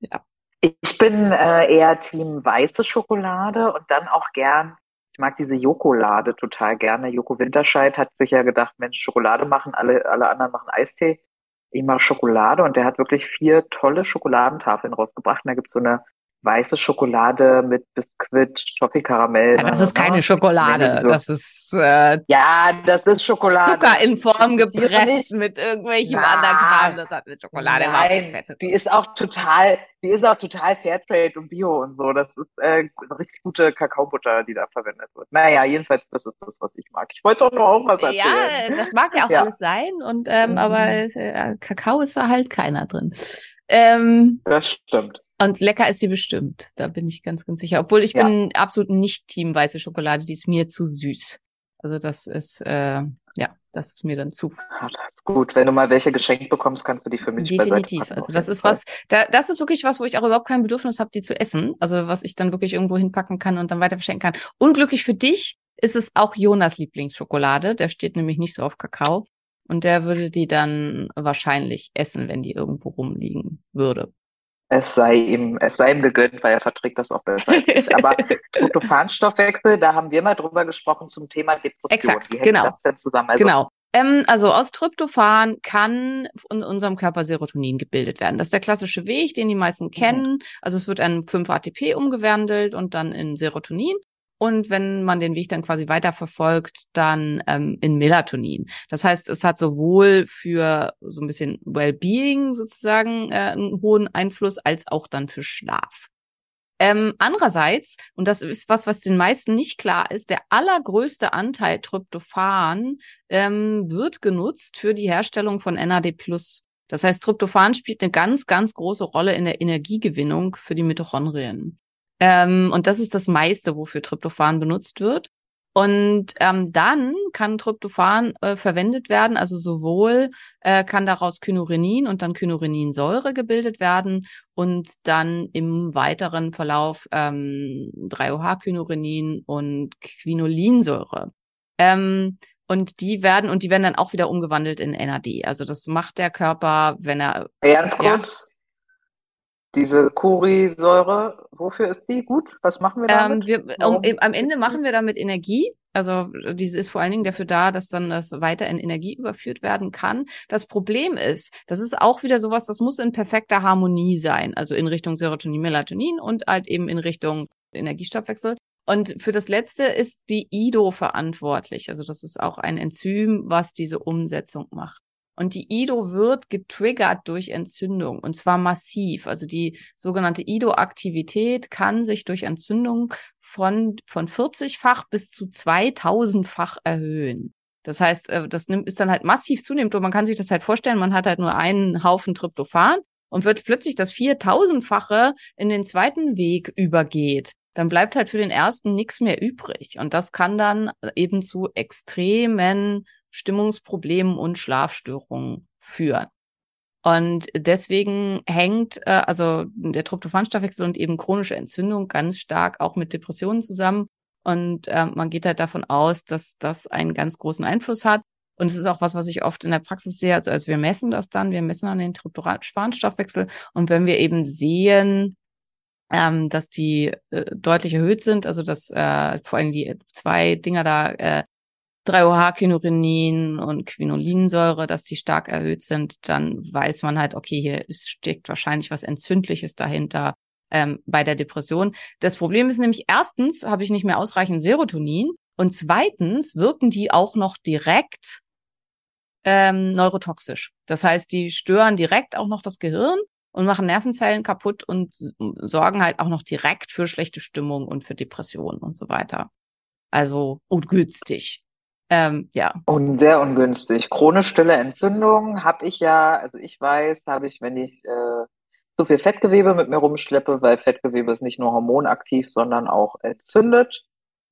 Speaker 3: Ja. Ich bin äh, eher Team weiße Schokolade und dann auch gern ich mag diese Jokolade total gerne. Joko Winterscheid hat sich ja gedacht, Mensch, Schokolade machen, alle, alle anderen machen Eistee. Ich mache Schokolade und der hat wirklich vier tolle Schokoladentafeln rausgebracht. Und da gibt's so eine weiße Schokolade mit Biskuit, Toffee-Karamell.
Speaker 1: Ja, das ist keine Schokolade, so. das ist äh,
Speaker 3: ja, das ist Schokolade.
Speaker 1: Zucker in Form gepresst mit irgendwelchem Na, anderen Kram. Das hat mit Schokolade
Speaker 3: Nein, die ist auch total, die ist auch total Fairtrade und Bio und so. Das ist äh, richtig gute Kakaobutter, die da verwendet wird. Naja, jedenfalls, das ist das, was ich mag. Ich wollte doch nur auch was erzählen.
Speaker 1: Ja, das mag ja auch ja. alles sein und ähm, mhm. aber äh, Kakao ist da halt keiner drin. Ähm,
Speaker 3: das stimmt.
Speaker 1: Und lecker ist sie bestimmt. Da bin ich ganz, ganz sicher. Obwohl ich ja. bin absolut nicht Team weiße Schokolade. Die ist mir zu süß. Also das ist, äh, ja, das ist mir dann zu.
Speaker 3: Ja, das ist gut. Wenn du mal welche geschenkt bekommst, kannst du die für mich
Speaker 1: Definitiv. Also das ist Fall. was, da, das ist wirklich was, wo ich auch überhaupt kein Bedürfnis habe, die zu essen. Also was ich dann wirklich irgendwo hinpacken kann und dann weiter verschenken kann. Unglücklich für dich ist es auch Jonas Lieblingsschokolade. Der steht nämlich nicht so auf Kakao. Und der würde die dann wahrscheinlich essen, wenn die irgendwo rumliegen würde
Speaker 3: es sei ihm, es sei ihm gegönnt, weil er verträgt das auch besser. Aber Tryptophanstoffwechsel, da haben wir mal drüber gesprochen zum Thema Depression.
Speaker 1: Exakt, Wie hängt genau. das
Speaker 3: denn zusammen?
Speaker 1: Also, genau. Ähm, also aus Tryptophan kann in unserem Körper Serotonin gebildet werden. Das ist der klassische Weg, den die meisten mhm. kennen. Also es wird in 5-ATP umgewandelt und dann in Serotonin und wenn man den Weg dann quasi weiterverfolgt, dann ähm, in Melatonin. Das heißt, es hat sowohl für so ein bisschen Wellbeing sozusagen äh, einen hohen Einfluss, als auch dann für Schlaf. Ähm, andererseits, und das ist was, was den meisten nicht klar ist, der allergrößte Anteil Tryptophan ähm, wird genutzt für die Herstellung von NAD+. Das heißt, Tryptophan spielt eine ganz, ganz große Rolle in der Energiegewinnung für die Mitochondrien. Ähm, und das ist das meiste, wofür Tryptophan benutzt wird. Und ähm, dann kann Tryptophan äh, verwendet werden, also sowohl äh, kann daraus Kynurenin und dann Kynureninsäure gebildet werden und dann im weiteren Verlauf ähm, 3-OH-Kynurenin und Quinolinsäure. Ähm, und die werden und die werden dann auch wieder umgewandelt in NAD. Also das macht der Körper, wenn er
Speaker 3: ganz kurz diese Kurisäure, wofür ist die gut? Was machen wir damit?
Speaker 1: Ähm, wir, um, am Ende machen wir damit Energie. Also diese ist vor allen Dingen dafür da, dass dann das weiter in Energie überführt werden kann. Das Problem ist, das ist auch wieder sowas, das muss in perfekter Harmonie sein. Also in Richtung Serotonin, Melatonin und halt eben in Richtung Energiestoffwechsel. Und für das letzte ist die IDO verantwortlich. Also das ist auch ein Enzym, was diese Umsetzung macht. Und die IDO wird getriggert durch Entzündung und zwar massiv. Also die sogenannte IDO-Aktivität kann sich durch Entzündung von, von 40-fach bis zu 2000-fach erhöhen. Das heißt, äh, das nimmt, ist dann halt massiv zunehmend und man kann sich das halt vorstellen, man hat halt nur einen Haufen Tryptophan und wird plötzlich das 4000-fache in den zweiten Weg übergeht, dann bleibt halt für den ersten nichts mehr übrig. Und das kann dann eben zu extremen Stimmungsproblemen und Schlafstörungen führen. Und deswegen hängt äh, also der Tryptophanstoffwechsel und eben chronische Entzündung ganz stark auch mit Depressionen zusammen. Und äh, man geht halt davon aus, dass das einen ganz großen Einfluss hat. Und es ist auch was, was ich oft in der Praxis sehe. Also, also wir messen das dann, wir messen dann den Tryptophanstoffwechsel. Und wenn wir eben sehen, ähm, dass die äh, deutlich erhöht sind, also dass äh, vor allem die zwei Dinger da, äh, 3-OH-Kynurenin und Quinolinsäure, dass die stark erhöht sind, dann weiß man halt, okay, hier steckt wahrscheinlich was Entzündliches dahinter ähm, bei der Depression. Das Problem ist nämlich, erstens habe ich nicht mehr ausreichend Serotonin und zweitens wirken die auch noch direkt ähm, neurotoxisch. Das heißt, die stören direkt auch noch das Gehirn und machen Nervenzellen kaputt und sorgen halt auch noch direkt für schlechte Stimmung und für Depressionen und so weiter. Also ungünstig. Ähm, ja.
Speaker 3: Und sehr ungünstig. Chronisch stille Entzündung habe ich ja, also ich weiß, habe ich, wenn ich äh, zu viel Fettgewebe mit mir rumschleppe, weil Fettgewebe ist nicht nur hormonaktiv, sondern auch entzündet.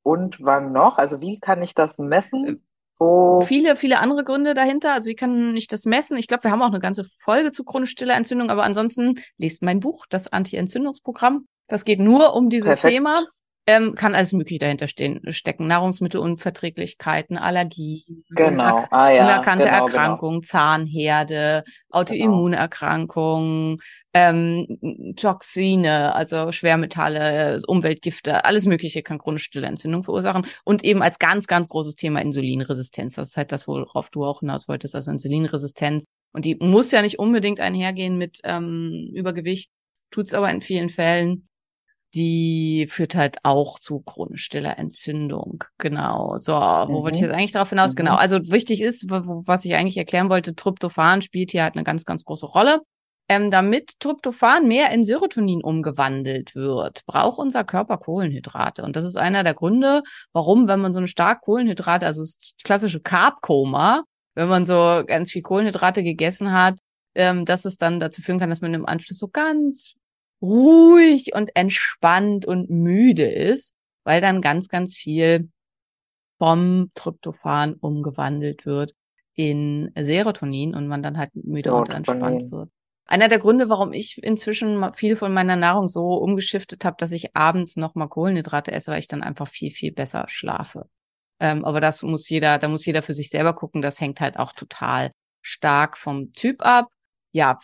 Speaker 3: Und wann noch? Also wie kann ich das messen?
Speaker 1: Wo viele, viele andere Gründe dahinter. Also wie kann ich das messen? Ich glaube, wir haben auch eine ganze Folge zu chronisch stiller Entzündung, aber ansonsten lest mein Buch, das Anti-Entzündungsprogramm. Das geht nur um dieses Perfekt. Thema ähm, kann alles Mögliche dahinter stehen, stecken. Nahrungsmittelunverträglichkeiten, Allergien,
Speaker 3: genau. ah, ja,
Speaker 1: unerkannte genau, genau. Erkrankungen, genau. Zahnherde, Autoimmunerkrankungen, ähm, Toxine, also Schwermetalle, Umweltgifte, alles Mögliche kann chronische Entzündung verursachen. Und eben als ganz, ganz großes Thema Insulinresistenz. Das ist halt das, worauf du auch hinaus wolltest, also Insulinresistenz. Und die muss ja nicht unbedingt einhergehen mit ähm, Übergewicht, tut's aber in vielen Fällen die führt halt auch zu chronisch stiller Entzündung. Genau. So, wo mhm. wollte ich jetzt eigentlich darauf hinaus? Mhm. Genau. Also wichtig ist, was ich eigentlich erklären wollte, Tryptophan spielt hier halt eine ganz, ganz große Rolle. Ähm, damit Tryptophan mehr in Serotonin umgewandelt wird, braucht unser Körper Kohlenhydrate. Und das ist einer der Gründe, warum, wenn man so eine stark Kohlenhydrate, also das klassische Carb-Koma, wenn man so ganz viel Kohlenhydrate gegessen hat, ähm, dass es dann dazu führen kann, dass man im Anschluss so ganz ruhig und entspannt und müde ist, weil dann ganz, ganz viel vom Tryptophan umgewandelt wird in Serotonin und man dann halt müde und entspannt wird. Einer der Gründe, warum ich inzwischen viel von meiner Nahrung so umgeschiftet habe, dass ich abends nochmal Kohlenhydrate esse, weil ich dann einfach viel, viel besser schlafe. Ähm, aber das muss jeder, da muss jeder für sich selber gucken. Das hängt halt auch total stark vom Typ ab ja,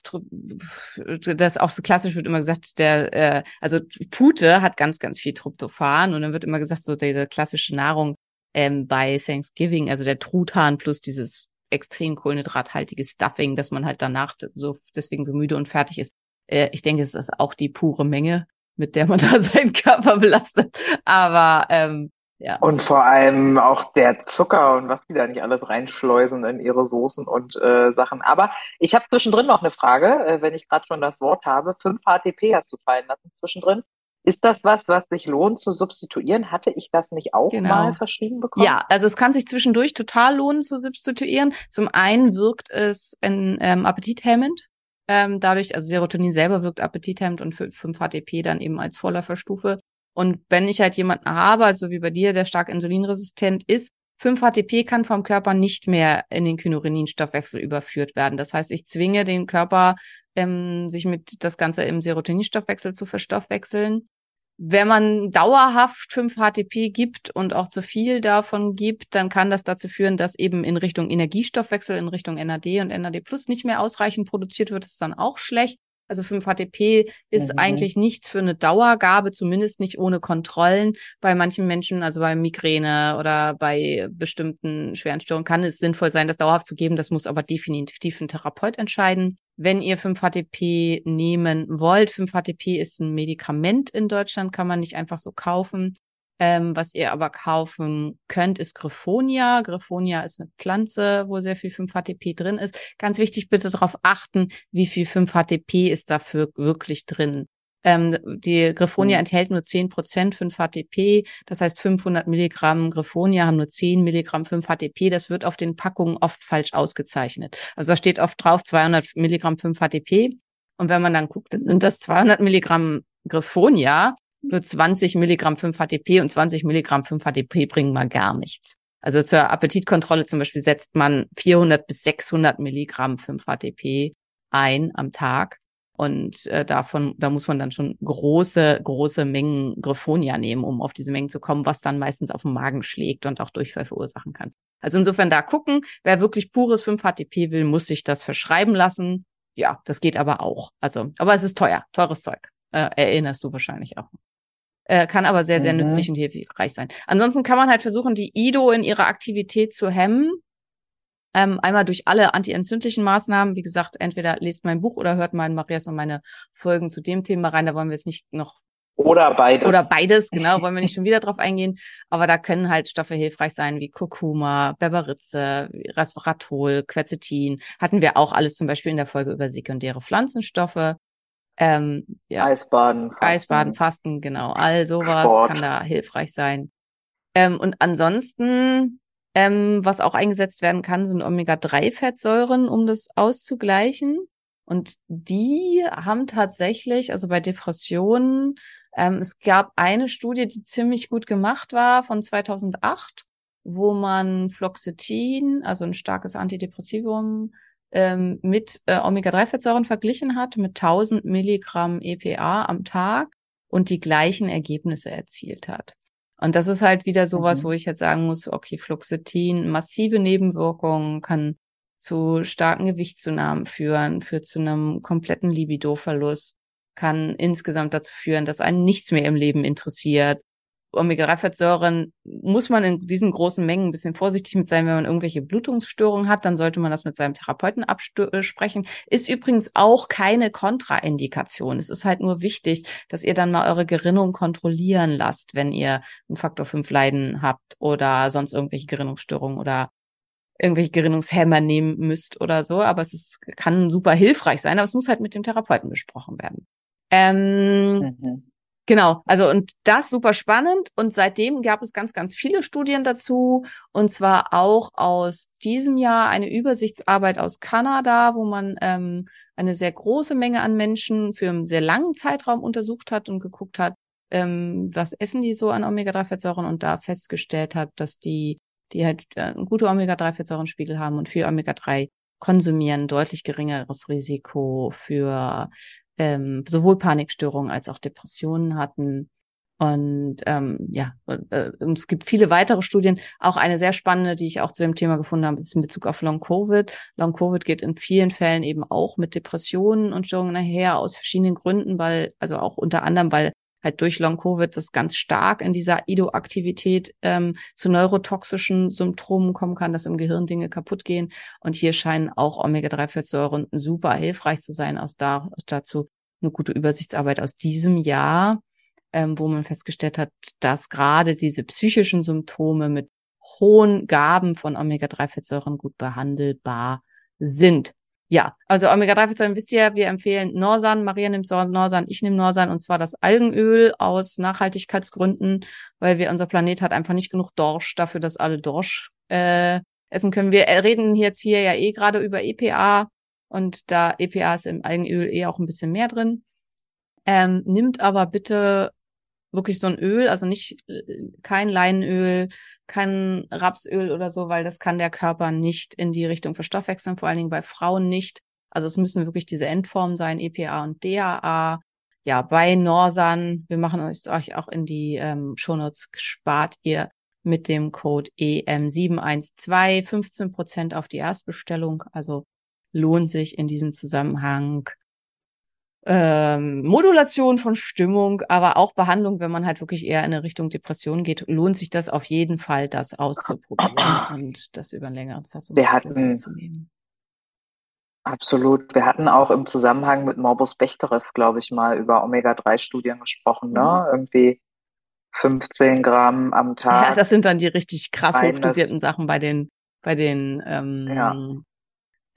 Speaker 1: das auch so klassisch wird immer gesagt, der, äh, also Pute hat ganz, ganz viel Tryptophan und dann wird immer gesagt, so diese klassische Nahrung ähm, bei Thanksgiving, also der Truthahn plus dieses extrem kohlenhydrathaltige Stuffing, dass man halt danach so deswegen so müde und fertig ist. Äh, ich denke, es ist auch die pure Menge, mit der man da seinen Körper belastet. Aber ähm, ja.
Speaker 3: Und vor allem auch der Zucker und was die da nicht alles reinschleusen in ihre Soßen und äh, Sachen. Aber ich habe zwischendrin noch eine Frage, äh, wenn ich gerade schon das Wort habe. 5 HTP hast du fallen lassen zwischendrin. Ist das was, was sich lohnt zu substituieren? Hatte ich das nicht auch genau. mal verschrieben bekommen?
Speaker 1: Ja, also es kann sich zwischendurch total lohnen zu substituieren. Zum einen wirkt es ein ähm, appetithemmend. Ähm, dadurch, also Serotonin selber wirkt appetithemmend und 5-HTP dann eben als Vorläuferstufe und wenn ich halt jemanden habe, also wie bei dir, der stark insulinresistent ist, 5-HTP kann vom Körper nicht mehr in den Kynureninstoffwechsel überführt werden. Das heißt, ich zwinge den Körper, ähm, sich mit das Ganze im Serotoninstoffwechsel zu verstoffwechseln. Wenn man dauerhaft 5-HTP gibt und auch zu viel davon gibt, dann kann das dazu führen, dass eben in Richtung Energiestoffwechsel, in Richtung NAD und NAD Plus nicht mehr ausreichend produziert wird. Das ist dann auch schlecht. Also 5-HTP ist mhm. eigentlich nichts für eine Dauergabe, zumindest nicht ohne Kontrollen. Bei manchen Menschen, also bei Migräne oder bei bestimmten schweren Störungen, kann es sinnvoll sein, das dauerhaft zu geben. Das muss aber definitiv ein Therapeut entscheiden. Wenn ihr 5-HTP nehmen wollt, 5-HTP ist ein Medikament in Deutschland, kann man nicht einfach so kaufen. Ähm, was ihr aber kaufen könnt, ist Griffonia. Griffonia ist eine Pflanze, wo sehr viel 5-HTP drin ist. Ganz wichtig, bitte darauf achten, wie viel 5-HTP ist dafür wirklich drin. Ähm, die Griffonia mhm. enthält nur 10 Prozent 5-HTP. Das heißt, 500 Milligramm Griffonia haben nur 10 Milligramm 5-HTP. Das wird auf den Packungen oft falsch ausgezeichnet. Also da steht oft drauf 200 Milligramm 5-HTP. Und wenn man dann guckt, dann sind das 200 Milligramm Griffonia nur 20 Milligramm 5-HTP und 20 Milligramm 5-HTP bringen mal gar nichts. Also zur Appetitkontrolle zum Beispiel setzt man 400 bis 600 Milligramm 5-HTP ein am Tag. Und äh, davon, da muss man dann schon große, große Mengen Griffonia nehmen, um auf diese Mengen zu kommen, was dann meistens auf den Magen schlägt und auch Durchfall verursachen kann. Also insofern da gucken, wer wirklich pures 5-HTP will, muss sich das verschreiben lassen. Ja, das geht aber auch. Also, aber es ist teuer, teures Zeug. Äh, erinnerst du wahrscheinlich auch äh, kann aber sehr, sehr mhm. nützlich und hilfreich sein. Ansonsten kann man halt versuchen, die IDO in ihrer Aktivität zu hemmen. Ähm, einmal durch alle antientzündlichen Maßnahmen. Wie gesagt, entweder lest mein Buch oder hört in Marias und meine Folgen zu dem Thema rein. Da wollen wir jetzt nicht noch
Speaker 3: oder beides.
Speaker 1: Oder beides, genau, wollen wir nicht schon wieder drauf eingehen. Aber da können halt Stoffe hilfreich sein wie Kurkuma, Berberitze, Resveratrol, Quercetin. Hatten wir auch alles zum Beispiel in der Folge über sekundäre Pflanzenstoffe.
Speaker 3: Ähm, ja. Eisbaden.
Speaker 1: Fasten. Eisbaden, Fasten, genau. All sowas Sport. kann da hilfreich sein. Ähm, und ansonsten, ähm, was auch eingesetzt werden kann, sind Omega-3-Fettsäuren, um das auszugleichen. Und die haben tatsächlich, also bei Depressionen, ähm, es gab eine Studie, die ziemlich gut gemacht war von 2008, wo man Fluoxetin, also ein starkes Antidepressivum, ähm, mit äh, Omega-3-Fettsäuren verglichen hat, mit 1000 Milligramm EPA am Tag und die gleichen Ergebnisse erzielt hat. Und das ist halt wieder sowas, mhm. wo ich jetzt sagen muss, okay, Fluoxetin, massive Nebenwirkungen, kann zu starken Gewichtszunahmen führen, führt zu einem kompletten Libidoverlust, kann insgesamt dazu führen, dass einen nichts mehr im Leben interessiert, Omega-3-Fettsäuren muss man in diesen großen Mengen ein bisschen vorsichtig mit sein, wenn man irgendwelche Blutungsstörungen hat, dann sollte man das mit seinem Therapeuten absprechen. Ist übrigens auch keine Kontraindikation. Es ist halt nur wichtig, dass ihr dann mal eure Gerinnung kontrollieren lasst, wenn ihr einen Faktor 5 Leiden habt oder sonst irgendwelche Gerinnungsstörungen oder irgendwelche Gerinnungshämmer nehmen müsst oder so. Aber es ist, kann super hilfreich sein, aber es muss halt mit dem Therapeuten besprochen werden. Ähm, mhm. Genau, also und das super spannend und seitdem gab es ganz, ganz viele Studien dazu und zwar auch aus diesem Jahr eine Übersichtsarbeit aus Kanada, wo man ähm, eine sehr große Menge an Menschen für einen sehr langen Zeitraum untersucht hat und geguckt hat, ähm, was essen die so an Omega-3-Fettsäuren und da festgestellt hat, dass die, die halt äh, gute Omega-3-Fettsäurenspiegel haben und viel Omega-3 konsumieren, deutlich geringeres Risiko für ähm, sowohl Panikstörungen als auch Depressionen hatten. Und ähm, ja, äh, es gibt viele weitere Studien. Auch eine sehr spannende, die ich auch zu dem Thema gefunden habe, ist in Bezug auf Long Covid. Long Covid geht in vielen Fällen eben auch mit Depressionen und Störungen nachher aus verschiedenen Gründen, weil, also auch unter anderem, weil halt durch Long-Covid das ganz stark in dieser Ido-Aktivität ähm, zu neurotoxischen Symptomen kommen kann, dass im Gehirn Dinge kaputt gehen. Und hier scheinen auch Omega-3-Fettsäuren super hilfreich zu sein. Aus da, dazu eine gute Übersichtsarbeit aus diesem Jahr, ähm, wo man festgestellt hat, dass gerade diese psychischen Symptome mit hohen Gaben von Omega-3-Fettsäuren gut behandelbar sind. Ja, also Omega-3-Fettsäuren wisst ihr, wir empfehlen Norsan. Maria nimmt Norsan, ich nehme Norsan und zwar das Algenöl aus Nachhaltigkeitsgründen, weil wir unser Planet hat einfach nicht genug Dorsch dafür, dass alle Dorsch äh, essen können. Wir reden jetzt hier ja eh gerade über EPA und da EPA ist im Algenöl eh auch ein bisschen mehr drin. Ähm, nimmt aber bitte wirklich so ein Öl, also nicht äh, kein Leinöl, kein Rapsöl oder so, weil das kann der Körper nicht in die Richtung verstoffwechseln, vor allen Dingen bei Frauen nicht. Also es müssen wirklich diese Endformen sein, EPA und DAA. Ja, bei Norsan, wir machen euch auch in die ähm, Shownotes, spart ihr mit dem Code EM712 15 Prozent auf die Erstbestellung. Also lohnt sich in diesem Zusammenhang ähm, Modulation von Stimmung, aber auch Behandlung, wenn man halt wirklich eher in eine Richtung Depression geht, lohnt sich das auf jeden Fall, das auszuprobieren und das über einen längeren Zeitraum
Speaker 3: Wir hatten, zu nehmen. Absolut. Wir hatten auch im Zusammenhang mit Morbus Bechterew, glaube ich mal, über Omega-3-Studien gesprochen, ne? Mhm. Irgendwie 15 Gramm am Tag.
Speaker 1: Ja, das sind dann die richtig krass hochdosierten Sachen bei den, bei den, ähm, ja.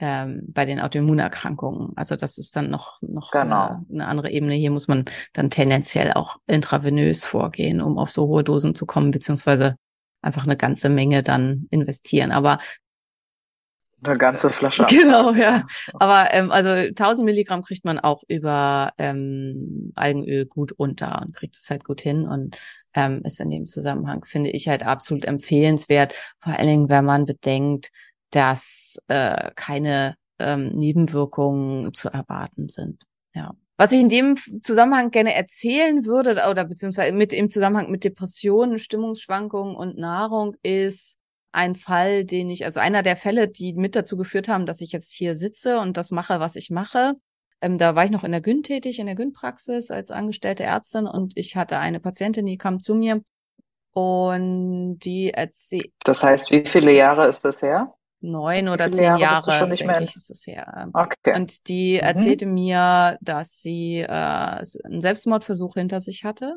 Speaker 1: Ähm, bei den Autoimmunerkrankungen. Also das ist dann noch, noch genau. eine, eine, andere Ebene. Hier muss man dann tendenziell auch intravenös vorgehen, um auf so hohe Dosen zu kommen, beziehungsweise einfach eine ganze Menge dann investieren. Aber
Speaker 3: eine ganze Flasche.
Speaker 1: Genau, ja. Aber ähm, also 1000 Milligramm kriegt man auch über ähm, Algenöl gut unter und kriegt es halt gut hin und ähm, ist in dem Zusammenhang, finde ich, halt absolut empfehlenswert. Vor allen Dingen, wenn man bedenkt, dass äh, keine ähm, Nebenwirkungen zu erwarten sind. Ja. Was ich in dem Zusammenhang gerne erzählen würde, oder beziehungsweise mit im Zusammenhang mit Depressionen, Stimmungsschwankungen und Nahrung ist ein Fall, den ich, also einer der Fälle, die mit dazu geführt haben, dass ich jetzt hier sitze und das mache, was ich mache. Ähm, da war ich noch in der Gyn tätig, in der Gyn-Praxis als angestellte Ärztin und ich hatte eine Patientin, die kam zu mir und die erzählt.
Speaker 3: Das heißt, wie viele Jahre ist das her?
Speaker 1: Neun oder zehn Jahre, Jahre denke ich, ist es her. Okay. Und die mhm. erzählte mir, dass sie äh, einen Selbstmordversuch hinter sich hatte.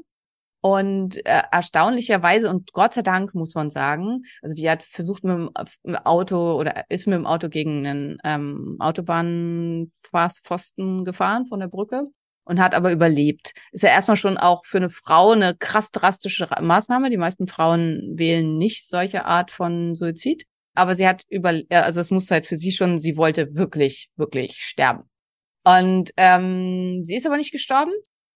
Speaker 1: Und äh, erstaunlicherweise und Gott sei Dank muss man sagen, also die hat versucht mit dem, mit dem Auto oder ist mit dem Auto gegen einen ähm, Autobahnpfosten gefahren von der Brücke und hat aber überlebt. Ist ja erstmal schon auch für eine Frau eine krass drastische Maßnahme. Die meisten Frauen wählen nicht solche Art von Suizid aber sie hat über, also es muss halt für sie schon, sie wollte wirklich, wirklich sterben. Und ähm, sie ist aber nicht gestorben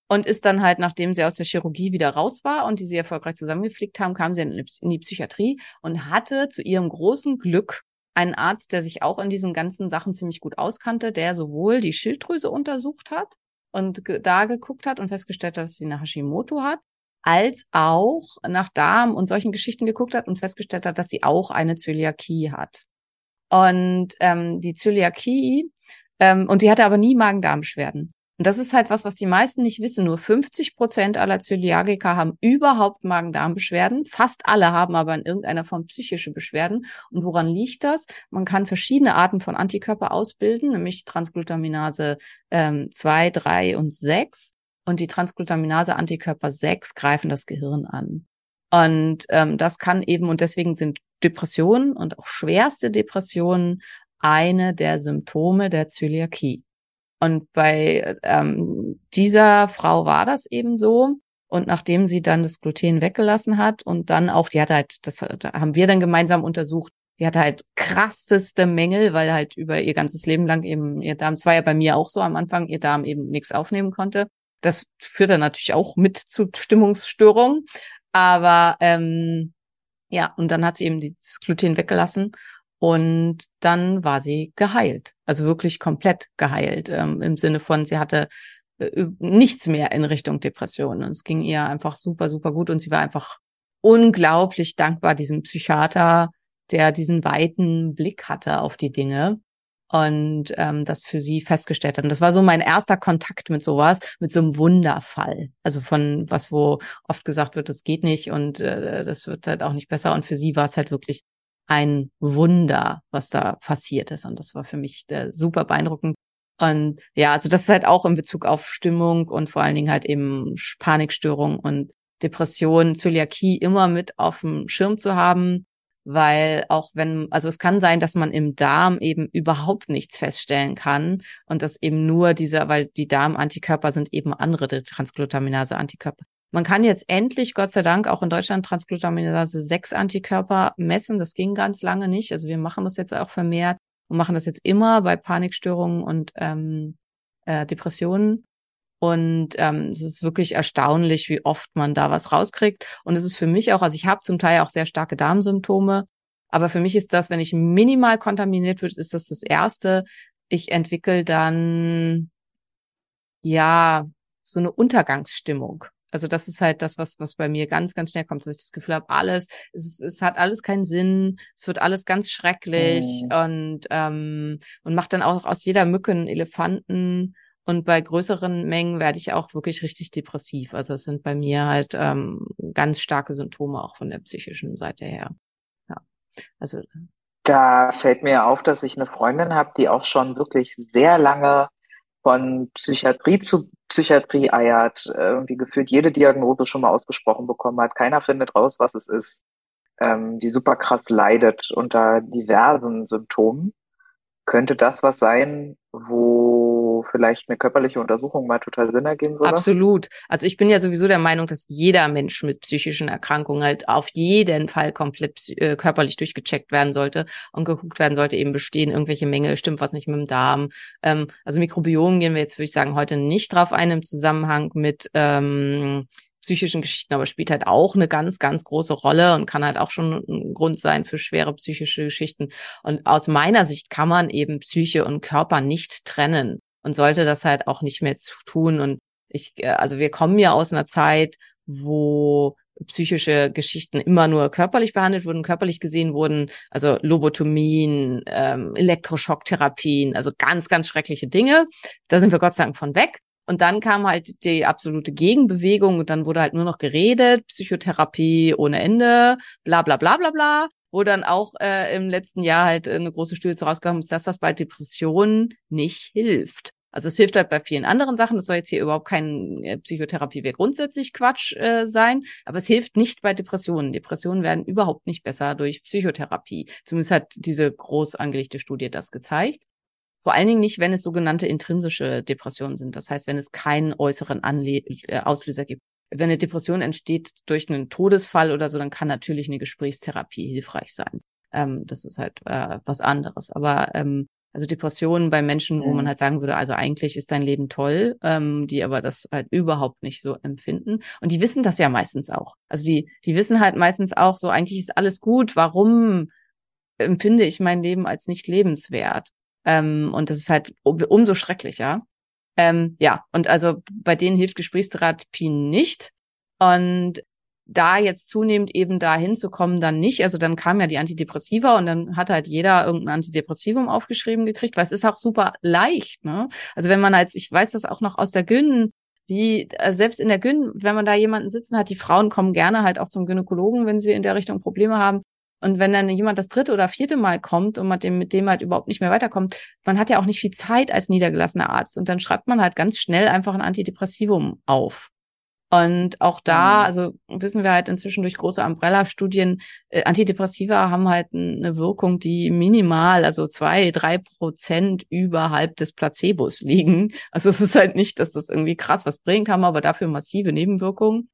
Speaker 1: und ist dann halt, nachdem sie aus der Chirurgie wieder raus war und die sie erfolgreich zusammengeflickt haben, kam sie in die Psychiatrie und hatte zu ihrem großen Glück einen Arzt, der sich auch in diesen ganzen Sachen ziemlich gut auskannte, der sowohl die Schilddrüse untersucht hat und da geguckt hat und festgestellt hat, dass sie eine Hashimoto hat, als auch nach Darm und solchen Geschichten geguckt hat und festgestellt hat, dass sie auch eine Zöliakie hat. Und ähm, die Zöliakie, ähm, und die hatte aber nie Magen-Darm-Beschwerden. Und das ist halt was, was die meisten nicht wissen. Nur 50 Prozent aller Zöliakiker haben überhaupt Magen-Darm-Beschwerden. Fast alle haben aber in irgendeiner Form psychische Beschwerden. Und woran liegt das? Man kann verschiedene Arten von Antikörper ausbilden, nämlich Transglutaminase ähm, 2, 3 und 6 und die Transglutaminase-Antikörper 6 greifen das Gehirn an. Und ähm, das kann eben, und deswegen sind Depressionen und auch schwerste Depressionen eine der Symptome der Zöliakie. Und bei ähm, dieser Frau war das eben so. Und nachdem sie dann das Gluten weggelassen hat und dann auch, die hat halt, das da haben wir dann gemeinsam untersucht, die hatte halt krasseste Mängel, weil halt über ihr ganzes Leben lang eben ihr Darm, zwar ja bei mir auch so am Anfang, ihr Darm eben nichts aufnehmen konnte. Das führt dann natürlich auch mit zu Stimmungsstörungen. Aber ähm, ja, und dann hat sie eben das Gluten weggelassen und dann war sie geheilt. Also wirklich komplett geheilt. Ähm, Im Sinne von, sie hatte äh, nichts mehr in Richtung Depression. Und es ging ihr einfach super, super gut. Und sie war einfach unglaublich dankbar diesem Psychiater, der diesen weiten Blick hatte auf die Dinge und ähm, das für sie festgestellt hat. Und das war so mein erster Kontakt mit sowas, mit so einem Wunderfall. Also von was, wo oft gesagt wird, das geht nicht und äh, das wird halt auch nicht besser. Und für sie war es halt wirklich ein Wunder, was da passiert ist. Und das war für mich äh, super beeindruckend. Und ja, also das ist halt auch in Bezug auf Stimmung und vor allen Dingen halt eben Panikstörung und Depression, Zöliakie immer mit auf dem Schirm zu haben weil auch wenn, also es kann sein, dass man im Darm eben überhaupt nichts feststellen kann und das eben nur diese, weil die Darmantikörper sind eben andere Transglutaminase-Antikörper. Man kann jetzt endlich, Gott sei Dank, auch in Deutschland Transglutaminase 6 Antikörper messen. Das ging ganz lange nicht. Also wir machen das jetzt auch vermehrt und machen das jetzt immer bei Panikstörungen und ähm, äh, Depressionen. Und ähm, es ist wirklich erstaunlich, wie oft man da was rauskriegt. Und es ist für mich auch, also ich habe zum Teil auch sehr starke Darmsymptome, aber für mich ist das, wenn ich minimal kontaminiert wird, ist das das Erste. Ich entwickle dann ja so eine Untergangsstimmung. Also das ist halt das, was, was bei mir ganz, ganz schnell kommt, dass ich das Gefühl habe, alles, es, es hat alles keinen Sinn, es wird alles ganz schrecklich mhm. und, ähm, und macht dann auch aus jeder Mücke einen Elefanten und bei größeren Mengen werde ich auch wirklich richtig depressiv. Also es sind bei mir halt ähm, ganz starke Symptome auch von der psychischen Seite her. Ja, also
Speaker 3: da fällt mir auf, dass ich eine Freundin habe, die auch schon wirklich sehr lange von Psychiatrie zu Psychiatrie eiert, irgendwie gefühlt jede Diagnose schon mal ausgesprochen bekommen hat. Keiner findet raus, was es ist. Ähm, die super krass leidet unter diversen Symptomen. Könnte das was sein, wo vielleicht eine körperliche Untersuchung mal total Sinn ergeben würde?
Speaker 1: Absolut. Also ich bin ja sowieso der Meinung, dass jeder Mensch mit psychischen Erkrankungen halt auf jeden Fall komplett äh, körperlich durchgecheckt werden sollte und geguckt werden sollte, eben bestehen irgendwelche Mängel, stimmt was nicht mit dem Darm. Ähm, also Mikrobiom gehen wir jetzt, würde ich sagen, heute nicht drauf ein im Zusammenhang mit ähm, psychischen Geschichten, aber spielt halt auch eine ganz, ganz große Rolle und kann halt auch schon ein Grund sein für schwere psychische Geschichten. Und aus meiner Sicht kann man eben Psyche und Körper nicht trennen und sollte das halt auch nicht mehr zu tun. Und ich, äh, also wir kommen ja aus einer Zeit, wo psychische Geschichten immer nur körperlich behandelt wurden, körperlich gesehen wurden, also Lobotomien, ähm, Elektroschocktherapien, also ganz, ganz schreckliche Dinge. Da sind wir Gott sei Dank von weg. Und dann kam halt die absolute Gegenbewegung und dann wurde halt nur noch geredet, Psychotherapie ohne Ende, bla bla bla bla bla. Wo dann auch äh, im letzten Jahr halt eine große Studie rausgekommen ist, dass das bei Depressionen nicht hilft. Also es hilft halt bei vielen anderen Sachen. Das soll jetzt hier überhaupt keine äh, Psychotherapie wäre grundsätzlich Quatsch äh, sein, aber es hilft nicht bei Depressionen. Depressionen werden überhaupt nicht besser durch Psychotherapie. Zumindest hat diese groß angelegte Studie das gezeigt. Vor allen Dingen nicht, wenn es sogenannte intrinsische Depressionen sind. Das heißt, wenn es keinen äußeren Anle äh, Auslöser gibt. Wenn eine Depression entsteht durch einen Todesfall oder so, dann kann natürlich eine Gesprächstherapie hilfreich sein. Ähm, das ist halt äh, was anderes. Aber ähm, also Depressionen bei Menschen, wo man mhm. halt sagen würde, also eigentlich ist dein Leben toll, ähm, die aber das halt überhaupt nicht so empfinden. Und die wissen das ja meistens auch. Also die, die wissen halt meistens auch so, eigentlich ist alles gut. Warum empfinde ich mein Leben als nicht lebenswert? Ähm, und das ist halt um, umso schrecklicher. Ähm, ja, und also bei denen hilft Gesprächstherapie nicht. Und da jetzt zunehmend eben da hinzukommen, dann nicht. Also dann kam ja die Antidepressiva und dann hat halt jeder irgendein Antidepressivum aufgeschrieben gekriegt, weil es ist auch super leicht, ne? Also wenn man als, ich weiß das auch noch aus der Gyn, wie äh, selbst in der Gyn, wenn man da jemanden sitzen hat, die Frauen kommen gerne halt auch zum Gynäkologen, wenn sie in der Richtung Probleme haben. Und wenn dann jemand das dritte oder vierte Mal kommt und man dem, mit dem halt überhaupt nicht mehr weiterkommt, man hat ja auch nicht viel Zeit als niedergelassener Arzt. Und dann schreibt man halt ganz schnell einfach ein Antidepressivum auf. Und auch da, mhm. also wissen wir halt inzwischen durch große Umbrella-Studien, äh, Antidepressiva haben halt eine Wirkung, die minimal, also zwei, drei Prozent überhalb des Placebos liegen. Also es ist halt nicht, dass das irgendwie krass was bringt, haben aber dafür massive Nebenwirkungen.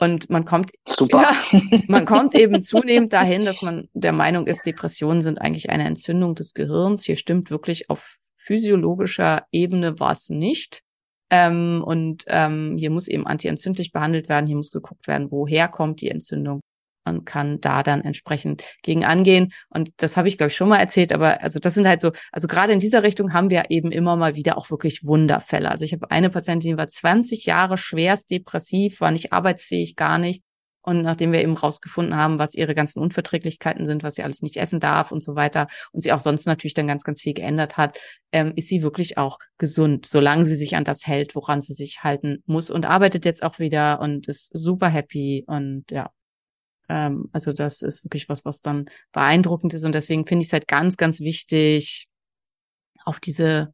Speaker 1: Und man kommt,
Speaker 3: Super.
Speaker 1: Ja, man kommt eben zunehmend dahin, dass man der Meinung ist, Depressionen sind eigentlich eine Entzündung des Gehirns. Hier stimmt wirklich auf physiologischer Ebene was nicht. Ähm, und ähm, hier muss eben antientzündlich behandelt werden. Hier muss geguckt werden, woher kommt die Entzündung und kann da dann entsprechend gegen angehen. Und das habe ich, glaube ich, schon mal erzählt, aber also das sind halt so, also gerade in dieser Richtung haben wir eben immer mal wieder auch wirklich Wunderfälle. Also ich habe eine Patientin, die war 20 Jahre schwerst depressiv, war nicht arbeitsfähig, gar nicht. Und nachdem wir eben rausgefunden haben, was ihre ganzen Unverträglichkeiten sind, was sie alles nicht essen darf und so weiter, und sie auch sonst natürlich dann ganz, ganz viel geändert hat, ähm, ist sie wirklich auch gesund, solange sie sich an das hält, woran sie sich halten muss und arbeitet jetzt auch wieder und ist super happy und ja, ähm, also das ist wirklich was, was dann beeindruckend ist. Und deswegen finde ich es halt ganz, ganz wichtig, auf diese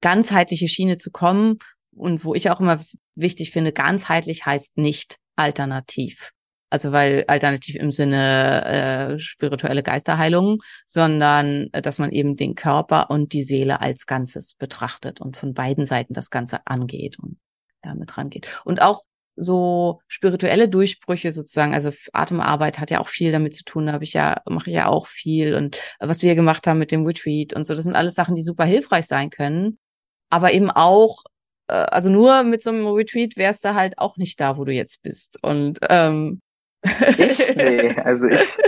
Speaker 1: ganzheitliche Schiene zu kommen. Und wo ich auch immer wichtig finde, ganzheitlich heißt nicht alternativ. Also weil alternativ im Sinne äh, spirituelle Geisterheilung, sondern äh, dass man eben den Körper und die Seele als Ganzes betrachtet und von beiden Seiten das Ganze angeht und damit rangeht. Und auch so spirituelle Durchbrüche sozusagen, also Atemarbeit hat ja auch viel damit zu tun, da habe ich ja, mache ich ja auch viel und was wir gemacht haben mit dem Retreat und so, das sind alles Sachen, die super hilfreich sein können. Aber eben auch, äh, also nur mit so einem Retreat wärst du halt auch nicht da, wo du jetzt bist. Und ähm,
Speaker 3: ich? Nee, also ich,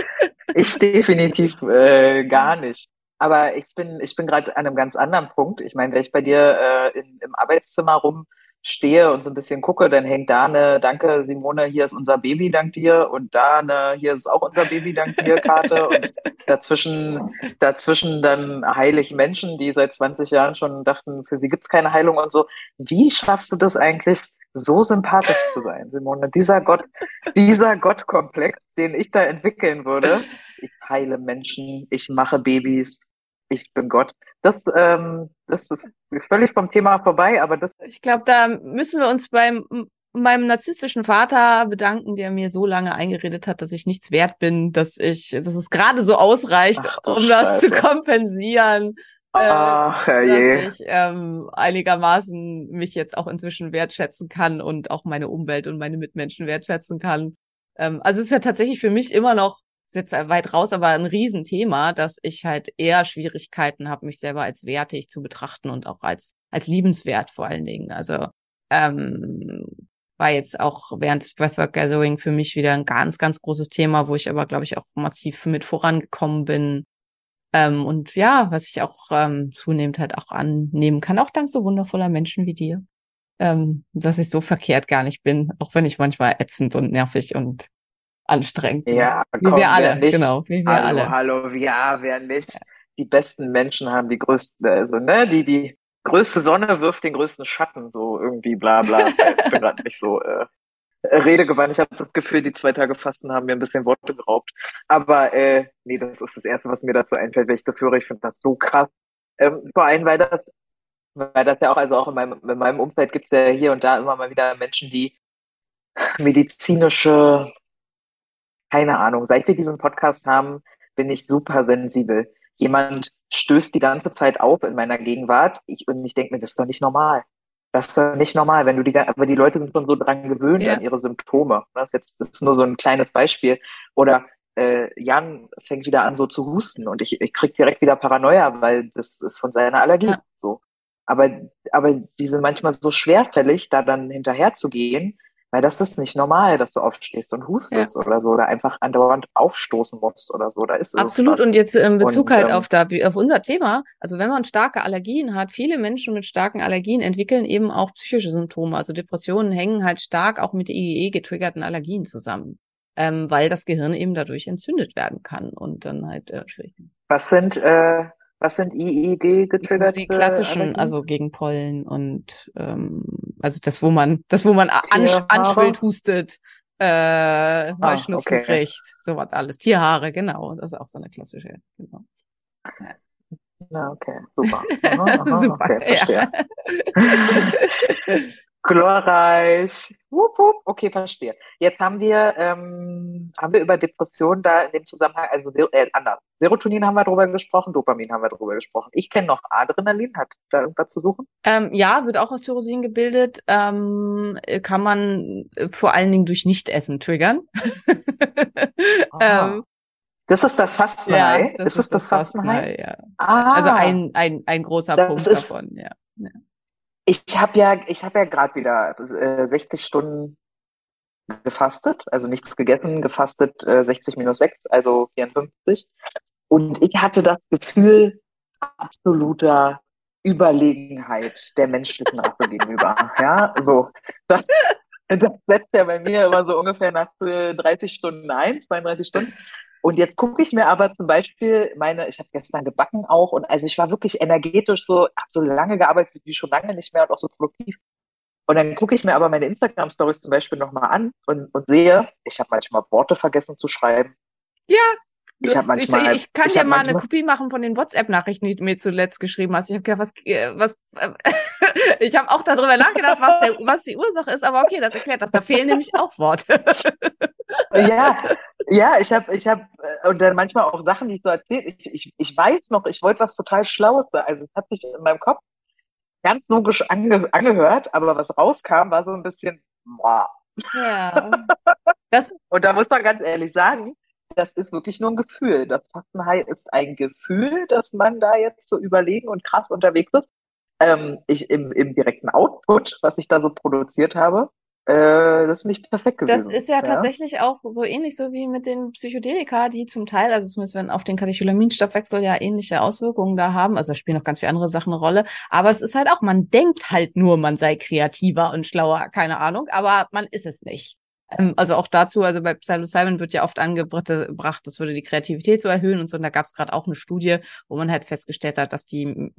Speaker 3: ich definitiv äh, gar nicht. Aber ich bin, ich bin gerade an einem ganz anderen Punkt. Ich meine, wenn ich bei dir äh, in, im Arbeitszimmer rum stehe und so ein bisschen gucke, dann hängt da eine Danke, Simone, hier ist unser Baby, dank dir. Und da eine, hier ist auch unser Baby, dank dir, Karte. Und dazwischen, dazwischen dann heilig Menschen, die seit 20 Jahren schon dachten, für sie gibt's keine Heilung und so. Wie schaffst du das eigentlich, so sympathisch zu sein, Simone? Dieser Gott, dieser Gottkomplex, den ich da entwickeln würde. Ich heile Menschen, ich mache Babys, ich bin Gott. Das, ähm, das ist völlig vom Thema vorbei, aber das.
Speaker 1: Ich glaube, da müssen wir uns beim meinem narzisstischen Vater bedanken, der mir so lange eingeredet hat, dass ich nichts wert bin, dass ich, dass es gerade so ausreicht, Ach, um Scheiße. das zu kompensieren. Ach, äh, dass ich ähm, einigermaßen mich jetzt auch inzwischen wertschätzen kann und auch meine Umwelt und meine Mitmenschen wertschätzen kann. Ähm, also es ist ja tatsächlich für mich immer noch ist weit raus, aber ein Riesenthema, dass ich halt eher Schwierigkeiten habe, mich selber als wertig zu betrachten und auch als, als liebenswert vor allen Dingen. Also ähm, war jetzt auch während des Breathwork Gathering für mich wieder ein ganz, ganz großes Thema, wo ich aber, glaube ich, auch massiv mit vorangekommen bin. Ähm, und ja, was ich auch ähm, zunehmend halt auch annehmen kann, auch dank so wundervoller Menschen wie dir. Ähm, dass ich so verkehrt gar nicht bin, auch wenn ich manchmal ätzend und nervig und anstrengend.
Speaker 3: Ja,
Speaker 1: wie komm, wir alle, nicht, genau, wie wir
Speaker 3: hallo,
Speaker 1: alle.
Speaker 3: Hallo, ja, wer nicht? Die besten Menschen haben die größten, also ne, die die größte Sonne wirft den größten Schatten, so irgendwie, bla bla. ich bin gerade nicht so äh, redegewandt. Ich habe das Gefühl, die zwei Tage Fasten haben mir ein bisschen Worte geraubt. Aber äh, nee, das ist das Erste, was mir dazu einfällt, wenn ich das höre. Ich finde das so krass. Ähm, vor allem, weil das, weil das ja auch, also auch in meinem, in meinem Umfeld gibt es ja hier und da immer mal wieder Menschen, die medizinische keine Ahnung, seit wir diesen Podcast haben, bin ich super sensibel. Jemand stößt die ganze Zeit auf in meiner Gegenwart ich, und ich denke mir, das ist doch nicht normal. Das ist doch nicht normal, wenn du die, aber die Leute sind schon so dran gewöhnt ja. an ihre Symptome. Das ist jetzt das ist nur so ein kleines Beispiel. Oder äh, Jan fängt wieder an, so zu husten und ich, ich krieg direkt wieder Paranoia, weil das ist von seiner Allergie ja. so. Aber, aber die sind manchmal so schwerfällig, da dann hinterher zu gehen, weil das ist nicht normal, dass du aufstehst und hustest ja. oder so, oder einfach andauernd aufstoßen musst oder so. Da ist
Speaker 1: Absolut. Und jetzt in Bezug und, halt ähm, auf, da, auf unser Thema, also wenn man starke Allergien hat, viele Menschen mit starken Allergien entwickeln eben auch psychische Symptome. Also Depressionen hängen halt stark auch mit IgE getriggerten Allergien zusammen. Ähm, weil das Gehirn eben dadurch entzündet werden kann und dann halt äh, schwierig.
Speaker 3: Was sind äh, was sind IED getriggert? Also
Speaker 1: die klassischen, Allergien? also gegen Pollen und ähm, also das, wo man, das, wo man an, anschwillt, hustet, äh, mal ah, Schnupfen okay. kriegt, sowas alles. Tierhaare, genau. Das ist auch so eine klassische, genau.
Speaker 3: Ja. Na, okay, super. Aha, aha, super, okay, verstehe. Ja. Glorreich. Wupp, wupp. Okay, verstehe. Jetzt haben wir, ähm, haben wir über Depressionen da in dem Zusammenhang, also äh, anders. Serotonin haben wir drüber gesprochen, Dopamin haben wir drüber gesprochen. Ich kenne noch Adrenalin, hat da irgendwas zu suchen?
Speaker 1: Ähm, ja, wird auch aus Tyrosin gebildet. Ähm, kann man äh, vor allen Dingen durch Nichtessen triggern.
Speaker 3: ähm, das ist das Fastenhai? Ja, das ist, ist das, das Fastenhai?
Speaker 1: Fastenhai ja. Ah, also ein, ein, ein großer Punkt davon, ja. ja.
Speaker 3: Ich habe ja, ich habe ja gerade wieder äh, 60 Stunden gefastet, also nichts gegessen, gefastet äh, 60 minus 6, also 54. Und ich hatte das Gefühl absoluter Überlegenheit der menschlichen Rasse gegenüber. Ja, so. Das, das setzt ja bei mir immer so ungefähr nach 30 Stunden ein, 32 Stunden. Und jetzt gucke ich mir aber zum Beispiel meine, ich habe gestern gebacken auch und also ich war wirklich energetisch so, habe so lange gearbeitet wie schon lange nicht mehr und auch so produktiv. Und dann gucke ich mir aber meine Instagram-Stories zum Beispiel nochmal an und, und sehe, ich habe manchmal Worte vergessen zu schreiben.
Speaker 1: Ja, ich, hab manchmal, ich, ich kann ich dir mal eine Kopie machen von den WhatsApp-Nachrichten, die du mir zuletzt geschrieben hast. Ich habe gedacht, was, äh, was äh, ich habe auch darüber nachgedacht, was, der, was die Ursache ist, aber okay, das erklärt das. Da fehlen nämlich auch Worte.
Speaker 3: ja, ja, ich habe, ich habe, äh, und dann manchmal auch Sachen, die ich so erzählt. Ich, ich, ich weiß noch, ich wollte was total Schlaues sagen. Also es hat sich in meinem Kopf ganz logisch ange, angehört, aber was rauskam, war so ein bisschen, boah. Ja. Das, und da muss man ganz ehrlich sagen, das ist wirklich nur ein Gefühl. Das Fastenhai ist ein Gefühl, dass man da jetzt so überlegen und krass unterwegs ist. Ähm, ich im, im direkten Output, was ich da so produziert habe, äh, das ist nicht perfekt gewesen.
Speaker 1: Das ist ja, ja, tatsächlich auch so ähnlich so wie mit den Psychedelika, die zum Teil, also zumindest wenn auf den Katecholaminstoffwechsel ja ähnliche Auswirkungen da haben, also da spielen noch ganz viele andere Sachen eine Rolle, aber es ist halt auch, man denkt halt nur, man sei kreativer und schlauer, keine Ahnung, aber man ist es nicht. Ähm, also auch dazu, also bei Psilocybin wird ja oft angebracht, das würde die Kreativität so erhöhen und so. Und da gab es gerade auch eine Studie, wo man halt festgestellt hat, dass die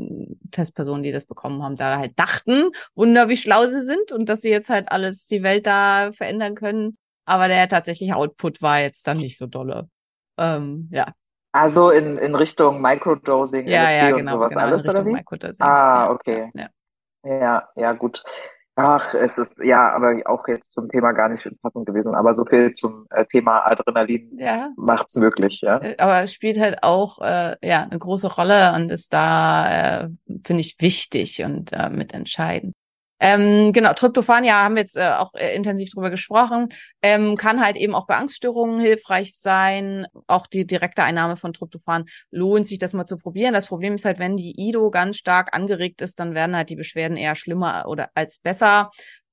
Speaker 1: Testpersonen, die das bekommen haben, da halt dachten, wunder, wie schlau sie sind und dass sie jetzt halt alles, die Welt da verändern können. Aber der tatsächliche Output war jetzt dann nicht so dolle. Ähm, ja.
Speaker 3: Also in, in Richtung Microdosing,
Speaker 1: ja, ja, genau, genau,
Speaker 3: alles,
Speaker 1: in Richtung? Microdosing.
Speaker 3: Ah,
Speaker 1: ja,
Speaker 3: okay.
Speaker 1: Ja,
Speaker 3: Ja, ja, gut. Ach, es ist, ja, aber auch jetzt zum Thema gar nicht passend gewesen, aber so viel zum äh, Thema Adrenalin
Speaker 1: ja.
Speaker 3: macht's möglich, ja.
Speaker 1: Äh, aber es spielt halt auch äh, ja eine große Rolle und ist da äh, finde ich wichtig und äh, mitentscheidend. Ähm, genau, Tryptophan, ja, haben wir jetzt äh, auch äh, intensiv drüber gesprochen, ähm, kann halt eben auch bei Angststörungen hilfreich sein. Auch die direkte Einnahme von Tryptophan lohnt sich, das mal zu probieren. Das Problem ist halt, wenn die IDO ganz stark angeregt ist, dann werden halt die Beschwerden eher schlimmer oder als besser.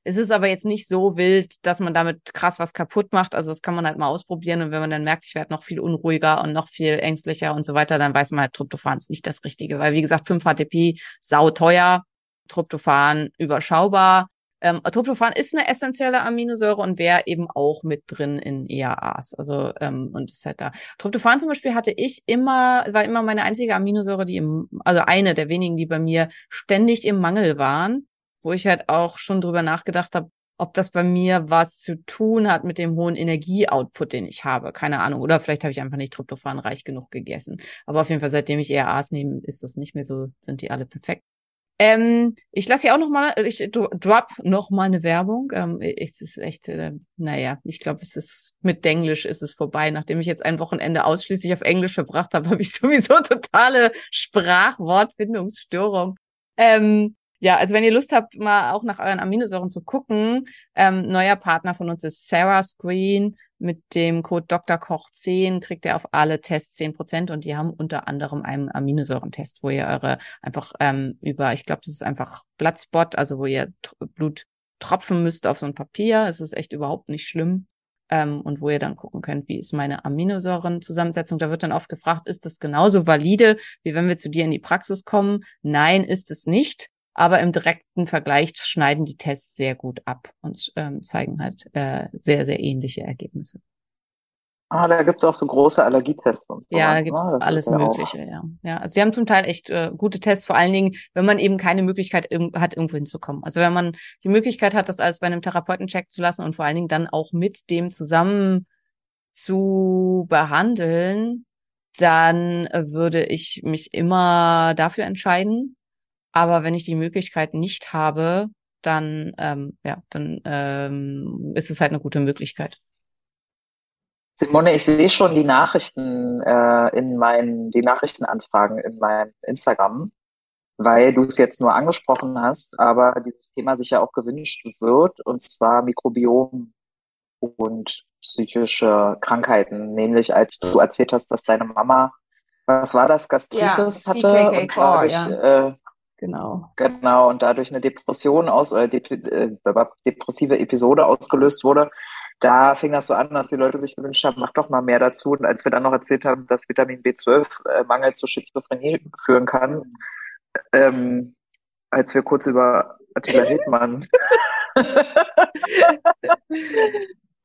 Speaker 1: Es ist aber jetzt nicht so wild, dass man damit krass was kaputt macht. Also das kann man halt mal ausprobieren. Und wenn man dann merkt, ich werde noch viel unruhiger und noch viel ängstlicher und so weiter, dann weiß man halt, Tryptophan ist nicht das Richtige. Weil wie gesagt, 5-HTP, sau teuer. Tryptophan überschaubar. Ähm, Tryptophan ist eine essentielle Aminosäure und wäre eben auch mit drin in EAAs. Also ähm, und ist halt da. Tryptophan zum Beispiel hatte ich immer, war immer meine einzige Aminosäure, die im, also eine der wenigen, die bei mir ständig im Mangel waren, wo ich halt auch schon drüber nachgedacht habe, ob das bei mir was zu tun hat mit dem hohen Energieoutput, den ich habe. Keine Ahnung. Oder vielleicht habe ich einfach nicht tryptophanreich genug gegessen. Aber auf jeden Fall, seitdem ich EAAs nehme, ist das nicht mehr so, sind die alle perfekt. Ähm, ich lasse ja auch noch mal, ich drop noch mal eine Werbung. Ähm, es ist echt, äh, naja, ich glaube, es ist mit Denglisch ist es vorbei. Nachdem ich jetzt ein Wochenende ausschließlich auf Englisch verbracht habe, habe ich sowieso totale Sprachwortfindungsstörung. Ähm, ja, also wenn ihr Lust habt, mal auch nach euren Aminosäuren zu gucken, ähm, neuer Partner von uns ist Sarah Screen. Mit dem Code Dr. Koch 10 kriegt ihr auf alle Tests 10% und die haben unter anderem einen Aminosäurentest, wo ihr eure einfach ähm, über, ich glaube, das ist einfach Bloodspot, also wo ihr Blut tropfen müsst auf so ein Papier. Es ist echt überhaupt nicht schlimm. Ähm, und wo ihr dann gucken könnt, wie ist meine Aminosäurenzusammensetzung. Da wird dann oft gefragt, ist das genauso valide, wie wenn wir zu dir in die Praxis kommen? Nein, ist es nicht. Aber im direkten Vergleich schneiden die Tests sehr gut ab und ähm, zeigen halt äh, sehr, sehr ähnliche Ergebnisse.
Speaker 3: Ah, da gibt's auch so große Allergietests und so.
Speaker 1: Ja, da gibt's
Speaker 3: ne?
Speaker 1: alles Mögliche, ja. Ja, also die haben zum Teil echt äh, gute Tests, vor allen Dingen, wenn man eben keine Möglichkeit hat, irgendwo hinzukommen. Also wenn man die Möglichkeit hat, das alles bei einem Therapeuten checken zu lassen und vor allen Dingen dann auch mit dem zusammen zu behandeln, dann äh, würde ich mich immer dafür entscheiden. Aber wenn ich die Möglichkeit nicht habe, dann ähm, ja, dann ähm, ist es halt eine gute Möglichkeit.
Speaker 3: Simone, ich sehe schon die Nachrichten äh, in meinen, die Nachrichtenanfragen in meinem Instagram, weil du es jetzt nur angesprochen hast, aber dieses Thema sich ja auch gewünscht wird, und zwar Mikrobiom und psychische Krankheiten. Nämlich als du erzählt hast, dass deine Mama, was war das, Gastritis
Speaker 1: Ja,
Speaker 3: hatte
Speaker 1: CKK
Speaker 3: und dadurch,
Speaker 1: ja.
Speaker 3: äh,
Speaker 1: Genau.
Speaker 3: Genau, und dadurch eine Depression aus, oder dep äh, depressive Episode ausgelöst wurde. Da fing das so an, dass die Leute sich gewünscht haben, mach doch mal mehr dazu. Und als wir dann noch erzählt haben, dass Vitamin B12-Mangel zu Schizophrenie führen kann, ähm, als wir kurz über Attila Hildmann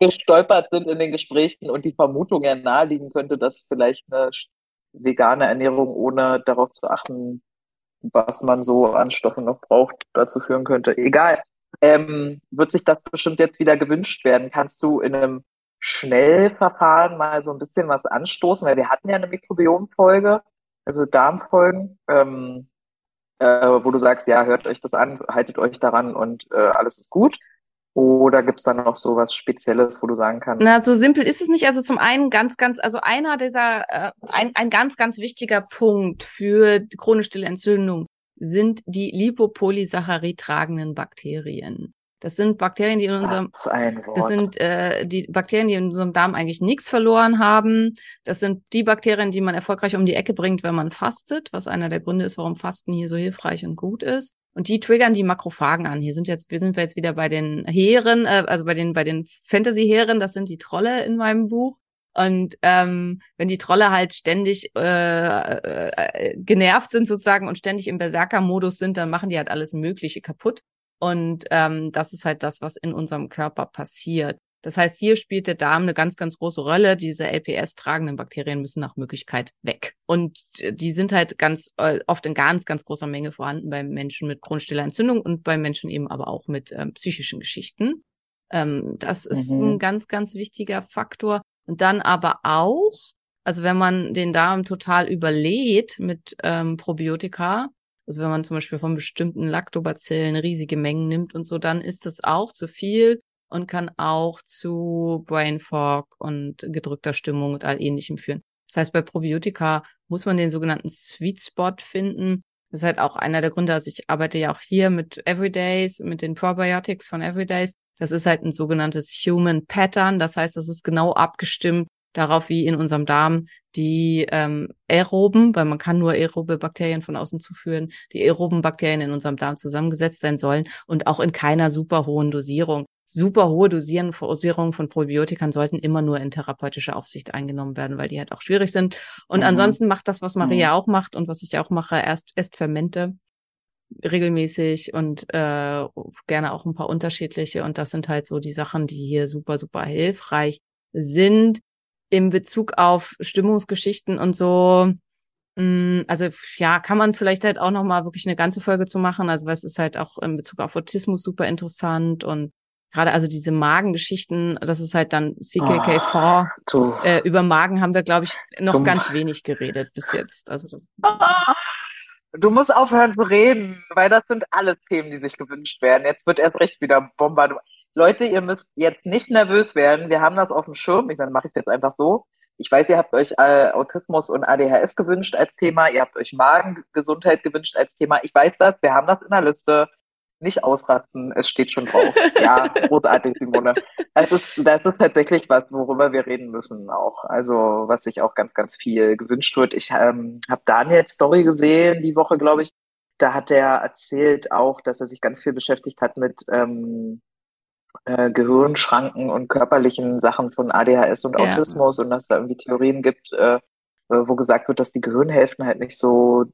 Speaker 3: gestolpert sind in den Gesprächen und die Vermutung ja naheliegen könnte, dass vielleicht eine vegane Ernährung, ohne darauf zu achten, was man so an Stoffen noch braucht, dazu führen könnte. Egal. Ähm, wird sich das bestimmt jetzt wieder gewünscht werden? Kannst du in einem Schnellverfahren mal so ein bisschen was anstoßen? Weil wir hatten ja eine Mikrobiomfolge, also Darmfolgen, ähm, äh, wo du sagst, ja, hört euch das an, haltet euch daran und äh, alles ist gut. Oder gibt's da noch so was Spezielles, wo du sagen kannst?
Speaker 1: Na, so simpel ist es nicht. Also zum einen ganz, ganz, also einer dieser, äh, ein, ein ganz, ganz wichtiger Punkt für chronisch stille Entzündung sind die Lipopolysaccharid tragenden Bakterien. Das sind Bakterien, die in unserem
Speaker 3: das,
Speaker 1: sind äh, die Bakterien, die in unserem Darm eigentlich nichts verloren haben. Das sind die Bakterien, die man erfolgreich um die Ecke bringt, wenn man fastet, was einer der Gründe ist, warum Fasten hier so hilfreich und gut ist. Und die triggern die Makrophagen an. Hier sind jetzt, wir sind jetzt wieder bei den Heeren, äh, also bei den bei den Fantasy-Heeren. Das sind die Trolle in meinem Buch. Und ähm, wenn die Trolle halt ständig äh, äh, genervt sind sozusagen und ständig im Berserker-Modus sind, dann machen die halt alles Mögliche kaputt. Und ähm, das ist halt das, was in unserem Körper passiert. Das heißt, hier spielt der Darm eine ganz, ganz große Rolle. Diese LPS-tragenden Bakterien müssen nach Möglichkeit weg. Und die sind halt ganz äh, oft in ganz, ganz großer Menge vorhanden bei Menschen mit chronisch stiller Entzündung und bei Menschen eben aber auch mit ähm, psychischen Geschichten. Ähm, das ist
Speaker 3: Mhm.
Speaker 1: ein ganz, ganz wichtiger Faktor. Und dann aber auch Also wenn man den Darm total überlädt mit ähm, Probiotika, also wenn man zum Beispiel von bestimmten Lactobacillen riesige Mengen nimmt und so, dann ist das auch zu viel und kann auch zu Brain Fog und gedrückter Stimmung und all ähnlichem führen. Das heißt, bei Probiotika muss man den sogenannten Sweet Spot finden. Das ist halt auch einer der Gründe, also ich arbeite ja auch hier mit Everydays, mit den Probiotics von Everydays. Das ist halt ein sogenanntes Human Pattern. Das heißt, das ist genau abgestimmt darauf, wie in unserem Darm die ähm, aeroben, weil man kann nur aerobe Bakterien von außen zuführen, die aeroben Bakterien in unserem Darm zusammengesetzt sein sollen und auch in keiner super hohen Dosierung super hohe Dosierungen von Probiotikern sollten immer nur in therapeutischer Aufsicht eingenommen werden, weil die halt auch schwierig sind. Und mhm. ansonsten macht das, was Maria mhm. auch macht und was ich auch mache, erst esst Fermente regelmäßig und äh, gerne auch ein paar unterschiedliche. Und das sind halt so die Sachen, die hier super, super hilfreich sind in Bezug auf Stimmungsgeschichten und so. Mm, also ja, kann man vielleicht halt auch noch mal wirklich eine ganze Folge zu machen. Also was ist halt auch in Bezug auf Autismus super interessant und gerade also diese Magengeschichten, das ist halt dann CKK4. Oh, ah, äh, über Magen haben wir, glaube ich, noch du, ganz wenig geredet bis jetzt. Also das.
Speaker 3: Du musst aufhören zu reden, weil das sind alles Themen, die sich gewünscht werden. Jetzt wird erst recht wieder Bomber. Leute, ihr müsst jetzt nicht nervös werden. Wir haben das auf dem Schirm. Ich dann mache ich es jetzt einfach so. Ich weiß, ihr habt euch äh, Autismus und ADHS gewünscht als Thema. Ihr habt euch Magengesundheit gewünscht als Thema. Ich weiß das. Wir haben das in der Liste nicht ausrasten, es steht schon drauf. Ja, großartig, Simone. Das ist, das ist tatsächlich was, worüber wir reden müssen auch. Also, was sich auch ganz, ganz viel gewünscht wird. Ich ähm, habe Daniels Story gesehen, die Woche, glaube ich. Da hat er erzählt auch, dass er sich ganz viel beschäftigt hat mit ähm, äh, Gehirnschranken und körperlichen Sachen von ADHS und ja. Autismus und dass da irgendwie Theorien gibt, äh, wo gesagt wird, dass die Gehirnhälften halt nicht so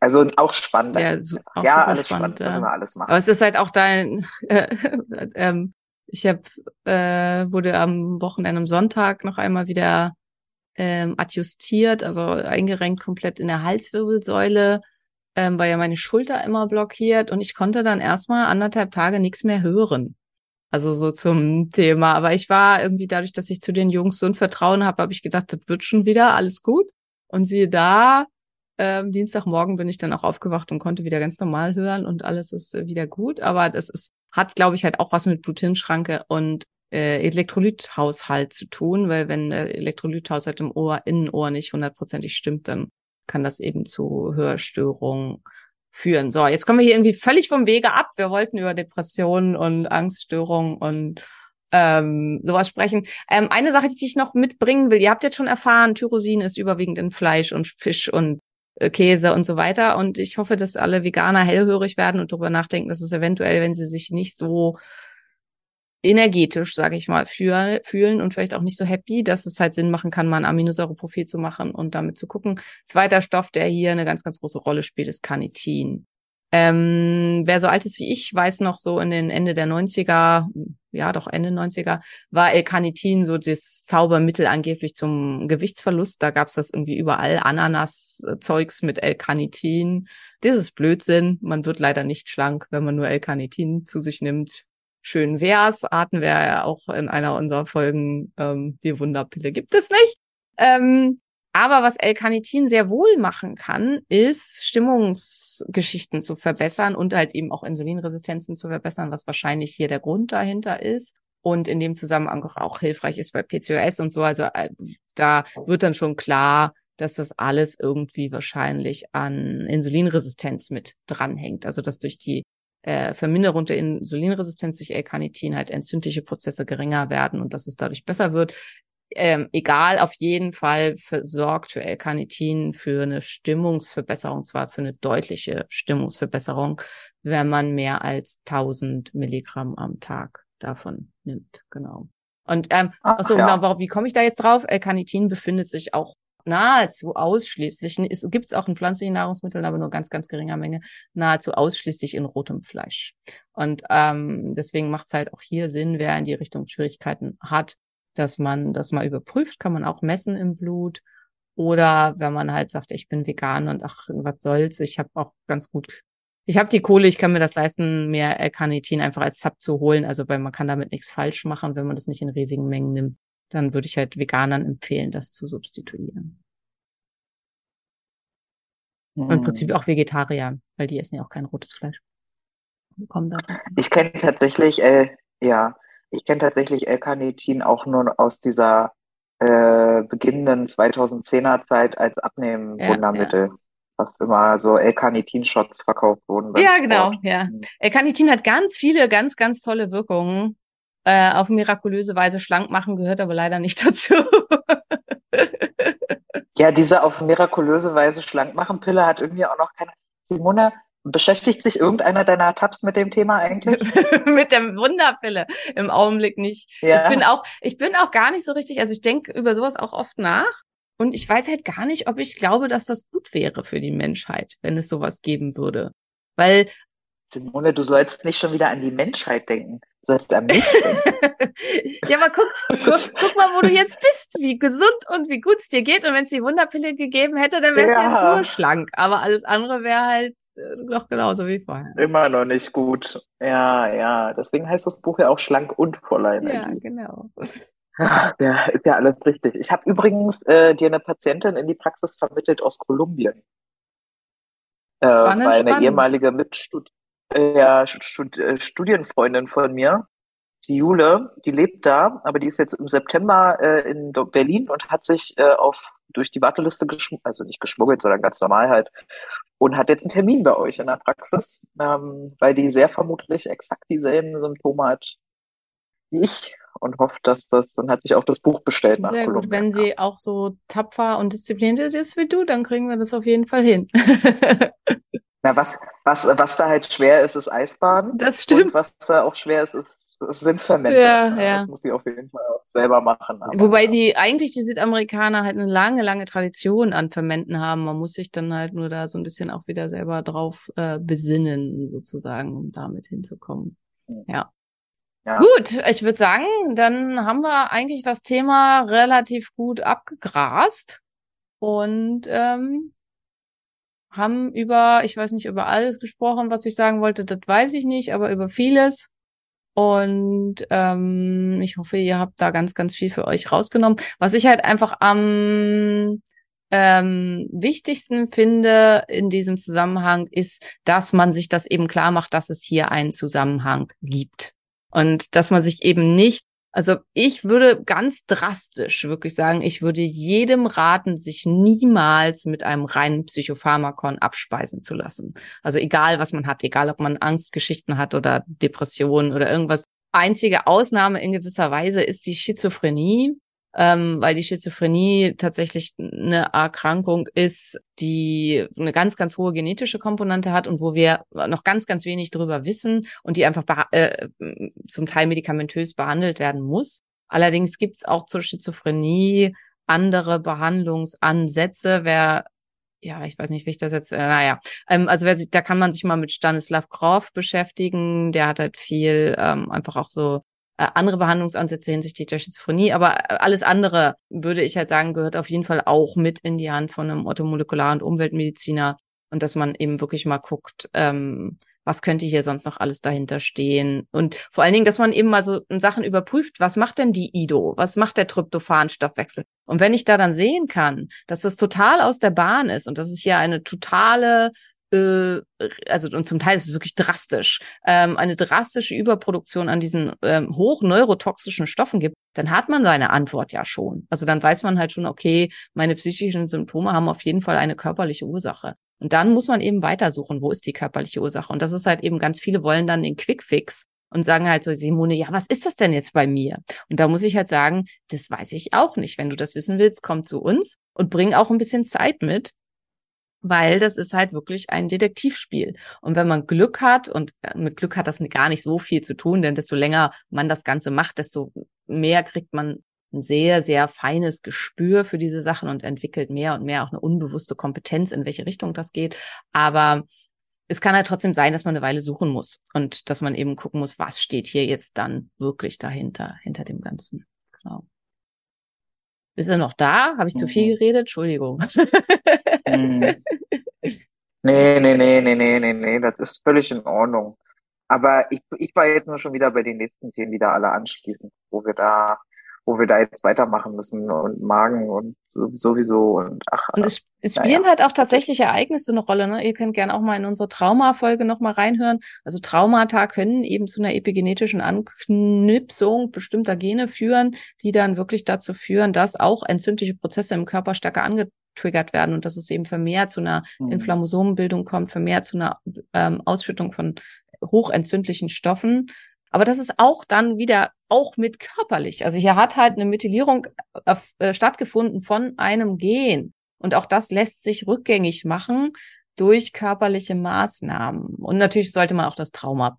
Speaker 3: also auch spannend.
Speaker 1: Ja, su auch ja alles spannend. spannend. Ja. alles machen. Aber es ist halt auch dein, äh, ähm, ich habe äh, wurde am Wochenende am Sonntag noch einmal wieder ähm, adjustiert, also eingerenkt komplett in der Halswirbelsäule, ähm, weil ja meine Schulter immer blockiert und ich konnte dann erstmal anderthalb Tage nichts mehr hören. Also so zum Thema. Aber ich war irgendwie dadurch, dass ich zu den Jungs so ein Vertrauen habe, habe ich gedacht, das wird schon wieder alles gut. Und siehe da, ähm, Dienstagmorgen bin ich dann auch aufgewacht und konnte wieder ganz normal hören und alles ist äh, wieder gut. Aber das ist, hat, glaube ich, halt auch was mit Blutinschranke und äh, Elektrolythaushalt zu tun, weil wenn der Elektrolythaushalt im Ohr, Innenohr nicht hundertprozentig stimmt, dann kann das eben zu Hörstörungen führen. So, jetzt kommen wir hier irgendwie völlig vom Wege ab. Wir wollten über Depressionen und Angststörungen und ähm, sowas sprechen. Ähm, eine Sache, die ich noch mitbringen will, ihr habt jetzt schon erfahren, Tyrosin ist überwiegend in Fleisch und Fisch und äh, Käse und so weiter. Und ich hoffe, dass alle Veganer hellhörig werden und darüber nachdenken, dass es eventuell, wenn sie sich nicht so energetisch, sage ich mal, fühlen und vielleicht auch nicht so happy, dass es halt Sinn machen kann, mal ein Aminosäureprofil zu machen und damit zu gucken. Zweiter Stoff, der hier eine ganz, ganz große Rolle spielt, ist Carnitin. Ähm, wer so alt ist wie ich, weiß noch so in den Ende der 90er, ja doch Ende 90er, war L-Carnitin so das Zaubermittel angeblich zum Gewichtsverlust. Da gab's das irgendwie überall, Ananas-Zeugs mit L-Carnitin. Das ist Blödsinn. Man wird leider nicht schlank, wenn man nur L-Carnitin zu sich nimmt. Schön wär's, hatten wir ja auch in einer unserer Folgen, ähm, die Wunderpille gibt es nicht. Ähm, aber was L-Carnitin sehr wohl machen kann, ist Stimmungsgeschichten zu verbessern und halt eben auch Insulinresistenzen zu verbessern, was wahrscheinlich hier der Grund dahinter ist. Und in dem Zusammenhang auch hilfreich ist bei PCOS und so. Also äh, da wird dann schon klar, dass das alles irgendwie wahrscheinlich an Insulinresistenz mit dranhängt. Also dass durch die äh, Verminderung der Insulinresistenz durch L-Carnitin halt entzündliche Prozesse geringer werden und dass es dadurch besser wird ähm, egal, auf jeden Fall sorgt für L-Carnitin für eine Stimmungsverbesserung, zwar für eine deutliche Stimmungsverbesserung, wenn man mehr als 1000 Milligramm am Tag davon nimmt. Genau. Und ähm, Ach, achso, ja. genau, wie komme ich da jetzt drauf? L-Carnitin befindet sich auch nahezu ausschließlich, es gibt es auch in pflanzlichen Nahrungsmitteln, aber nur ganz, ganz geringer Menge, nahezu ausschließlich in rotem Fleisch. Und ähm, deswegen macht es halt auch hier Sinn, wer in die Richtung Schwierigkeiten hat, dass man das mal überprüft, kann man auch messen im Blut. Oder wenn man halt sagt, ich bin vegan und ach, was soll's, ich habe auch ganz gut, ich habe die Kohle, ich kann mir das leisten, mehr L-Carnitin einfach als Sub zu holen. Also weil man kann damit nichts falsch machen, wenn man das nicht in riesigen Mengen nimmt, dann würde ich halt Veganern empfehlen, das zu substituieren. Und im Prinzip
Speaker 3: Hm.
Speaker 1: auch Vegetariern, weil die essen ja auch kein rotes Fleisch.
Speaker 3: Ich kenne tatsächlich, äh, ja, ich kenne tatsächlich L-Carnitin auch nur aus dieser äh, beginnenden 2010er Zeit als Abnehmen-Wundermittel. Fast immer so L-Carnitin-Shots verkauft wurden
Speaker 1: Ja,
Speaker 3: Sport.
Speaker 1: genau, ja.
Speaker 3: Hm.
Speaker 1: L-Carnitin hat ganz viele, ganz, ganz tolle Wirkungen. Äh, auf mirakulöse Weise schlank machen gehört aber leider nicht dazu.
Speaker 3: Ja, diese auf mirakulöse Weise Schlankmachen-Pille hat irgendwie auch noch keine. Simone, beschäftigt sich irgendeiner deiner Tabs mit dem Thema eigentlich?
Speaker 1: Mit der Wunderpille im Augenblick nicht.
Speaker 3: Ja.
Speaker 1: Ich bin auch, ich bin auch gar nicht so richtig, also ich denke über sowas auch oft nach. Und ich weiß halt gar nicht, ob ich glaube, dass das gut wäre für die Menschheit, wenn es sowas geben würde. Weil,
Speaker 3: Simone, du sollst nicht schon wieder an die Menschheit denken. Du sollst mich denken.
Speaker 1: ja, aber guck, guck, guck mal, wo du jetzt bist, wie gesund und wie gut es dir geht. Und wenn es die Wunderpille gegeben hätte, dann wärst du
Speaker 3: Ja.
Speaker 1: jetzt nur schlank. Aber alles andere wäre halt äh, noch genauso wie vorher.
Speaker 3: Immer noch nicht gut. Ja, ja. Deswegen heißt das Buch ja auch Schlank und voller
Speaker 1: Ja,
Speaker 3: Energie.
Speaker 1: genau.
Speaker 3: Ja, ja, ist ja alles richtig. Ich habe übrigens äh, dir eine Patientin in die Praxis vermittelt aus Kolumbien. Äh,
Speaker 1: Spannend,
Speaker 3: weil eine
Speaker 1: spannend.
Speaker 3: ehemalige Mitstud äh, ja, Stud äh, Studienfreundin von mir, die Jule, die lebt da, aber die ist jetzt im September äh, in Berlin und hat sich äh, auf durch die Warteliste geschmuggelt, also nicht geschmuggelt, sondern ganz normal halt, und hat jetzt einen Termin bei euch in der Praxis, ähm, weil die sehr vermutlich exakt dieselben Symptome hat wie ich und hofft, dass das, dann hat sich auch das Buch bestellt nach
Speaker 1: Sehr gut. Wenn sie auch so tapfer und diszipliniert ist wie du, dann kriegen wir das auf jeden Fall hin.
Speaker 3: Na, was, was, was da halt schwer ist, ist Eisbaden.
Speaker 1: Das
Speaker 3: Und
Speaker 1: stimmt.
Speaker 3: was da auch schwer ist, ist, ist Rindfermente.
Speaker 1: Ja, ja.
Speaker 3: Das muss die auf jeden Fall auch selber machen. Aber,
Speaker 1: Wobei die eigentlich die Südamerikaner halt eine lange, lange Tradition an Fermenten haben. Man muss sich dann halt nur da so ein bisschen auch wieder selber drauf äh, besinnen, sozusagen, um damit hinzukommen. Ja.
Speaker 3: Ja.
Speaker 1: Gut, ich würde sagen, dann haben wir eigentlich das Thema relativ gut abgegrast und ähm, haben über, ich weiß nicht, über alles gesprochen, was ich sagen wollte, das weiß ich nicht, aber über vieles. Und ähm, ich hoffe, ihr habt da ganz, ganz viel für euch rausgenommen. Was ich halt einfach am ähm, wichtigsten finde in diesem Zusammenhang ist, dass man sich das eben klar macht, dass es hier einen Zusammenhang gibt. Und dass man sich eben nicht, also ich würde ganz drastisch wirklich sagen, ich würde jedem raten, sich niemals mit einem reinen Psychopharmakon abspeisen zu lassen. Also egal, was man hat, egal, ob man Angstgeschichten hat oder Depressionen oder irgendwas. Einzige Ausnahme in gewisser Weise ist die Schizophrenie, ähm, weil die Schizophrenie tatsächlich eine Erkrankung ist, die eine ganz, ganz hohe genetische Komponente hat und wo wir noch ganz, ganz wenig drüber wissen und die einfach äh, zum Teil medikamentös behandelt werden muss. Allerdings gibt es auch zur Schizophrenie andere Behandlungsansätze. Wer ja, ich weiß nicht, wie ich das jetzt, äh, naja, ähm, also wer sich, da kann man sich mal mit Stanislav Grof beschäftigen. Der hat halt viel ähm, einfach auch so andere Behandlungsansätze hinsichtlich der Schizophrenie, aber äh, alles andere, würde ich halt sagen, gehört auf jeden Fall auch mit in die Hand von einem Ottomolekular- und Umweltmediziner und dass man eben wirklich mal guckt, ähm, was könnte hier sonst noch alles dahinter stehen? Und vor allen Dingen, dass man eben mal so Sachen überprüft, was macht denn die IDO, was macht der Tryptophan-Stoffwechsel? Und wenn ich da dann sehen kann, dass das total aus der Bahn ist und dass es hier eine totale äh, also und zum Teil ist es wirklich drastisch, ähm, eine drastische Überproduktion an diesen ähm, hochneurotoxischen Stoffen gibt, dann hat man seine Antwort ja schon. Also dann weiß man halt schon, okay, meine psychischen Symptome haben auf jeden Fall eine körperliche Ursache. Und dann muss man eben weitersuchen, wo ist die körperliche Ursache. Und das ist halt eben ganz viele wollen dann den Quickfix und sagen halt so, Simone, ja, was ist das denn jetzt bei mir? Und da muss ich halt sagen, das weiß ich auch nicht. Wenn du das wissen willst, komm zu uns und bring auch ein bisschen Zeit mit, weil das ist halt wirklich ein Detektivspiel. Und wenn man Glück hat, und äh, mit Glück hat das gar nicht so viel zu tun, denn desto länger man das Ganze macht, desto mehr kriegt man ein sehr, sehr feines Gespür für diese Sachen und entwickelt mehr und mehr auch eine unbewusste Kompetenz, in welche Richtung das geht. Aber es kann halt trotzdem sein, dass man eine Weile suchen muss und dass man eben gucken muss, was steht hier jetzt dann wirklich dahinter, hinter dem Ganzen. Genau. Bist du noch da? Habe ich zu viel
Speaker 3: Mhm.
Speaker 1: geredet? Entschuldigung.
Speaker 3: Hm. Nee, nee, nee, nee, nee, nee, nee, das ist völlig in Ordnung. Aber ich, ich war jetzt nur schon wieder bei den nächsten Themen wieder alle anschließen, wo wir da, wo wir da jetzt weitermachen müssen und Magen und sowieso und ach.
Speaker 1: Und es, es spielen ja. halt auch tatsächlich Ereignisse eine Rolle. Ne? Ihr könnt gerne auch mal in unsere Trauma-Folge nochmal reinhören. Also Traumata können eben zu einer epigenetischen Anknipsung bestimmter Gene führen, die dann wirklich dazu führen, dass auch entzündliche Prozesse im Körper stärker angetriggert werden und dass es eben vermehrt zu einer mhm. Inflammasomenbildung kommt, vermehrt zu einer ähm, Ausschüttung von hochentzündlichen Stoffen. Aber das ist auch dann wieder auch mit körperlich. Also hier hat halt eine Methylierung äh, äh, stattgefunden von einem Gen. Und auch das lässt sich rückgängig machen durch körperliche Maßnahmen. Und natürlich sollte man auch das Trauma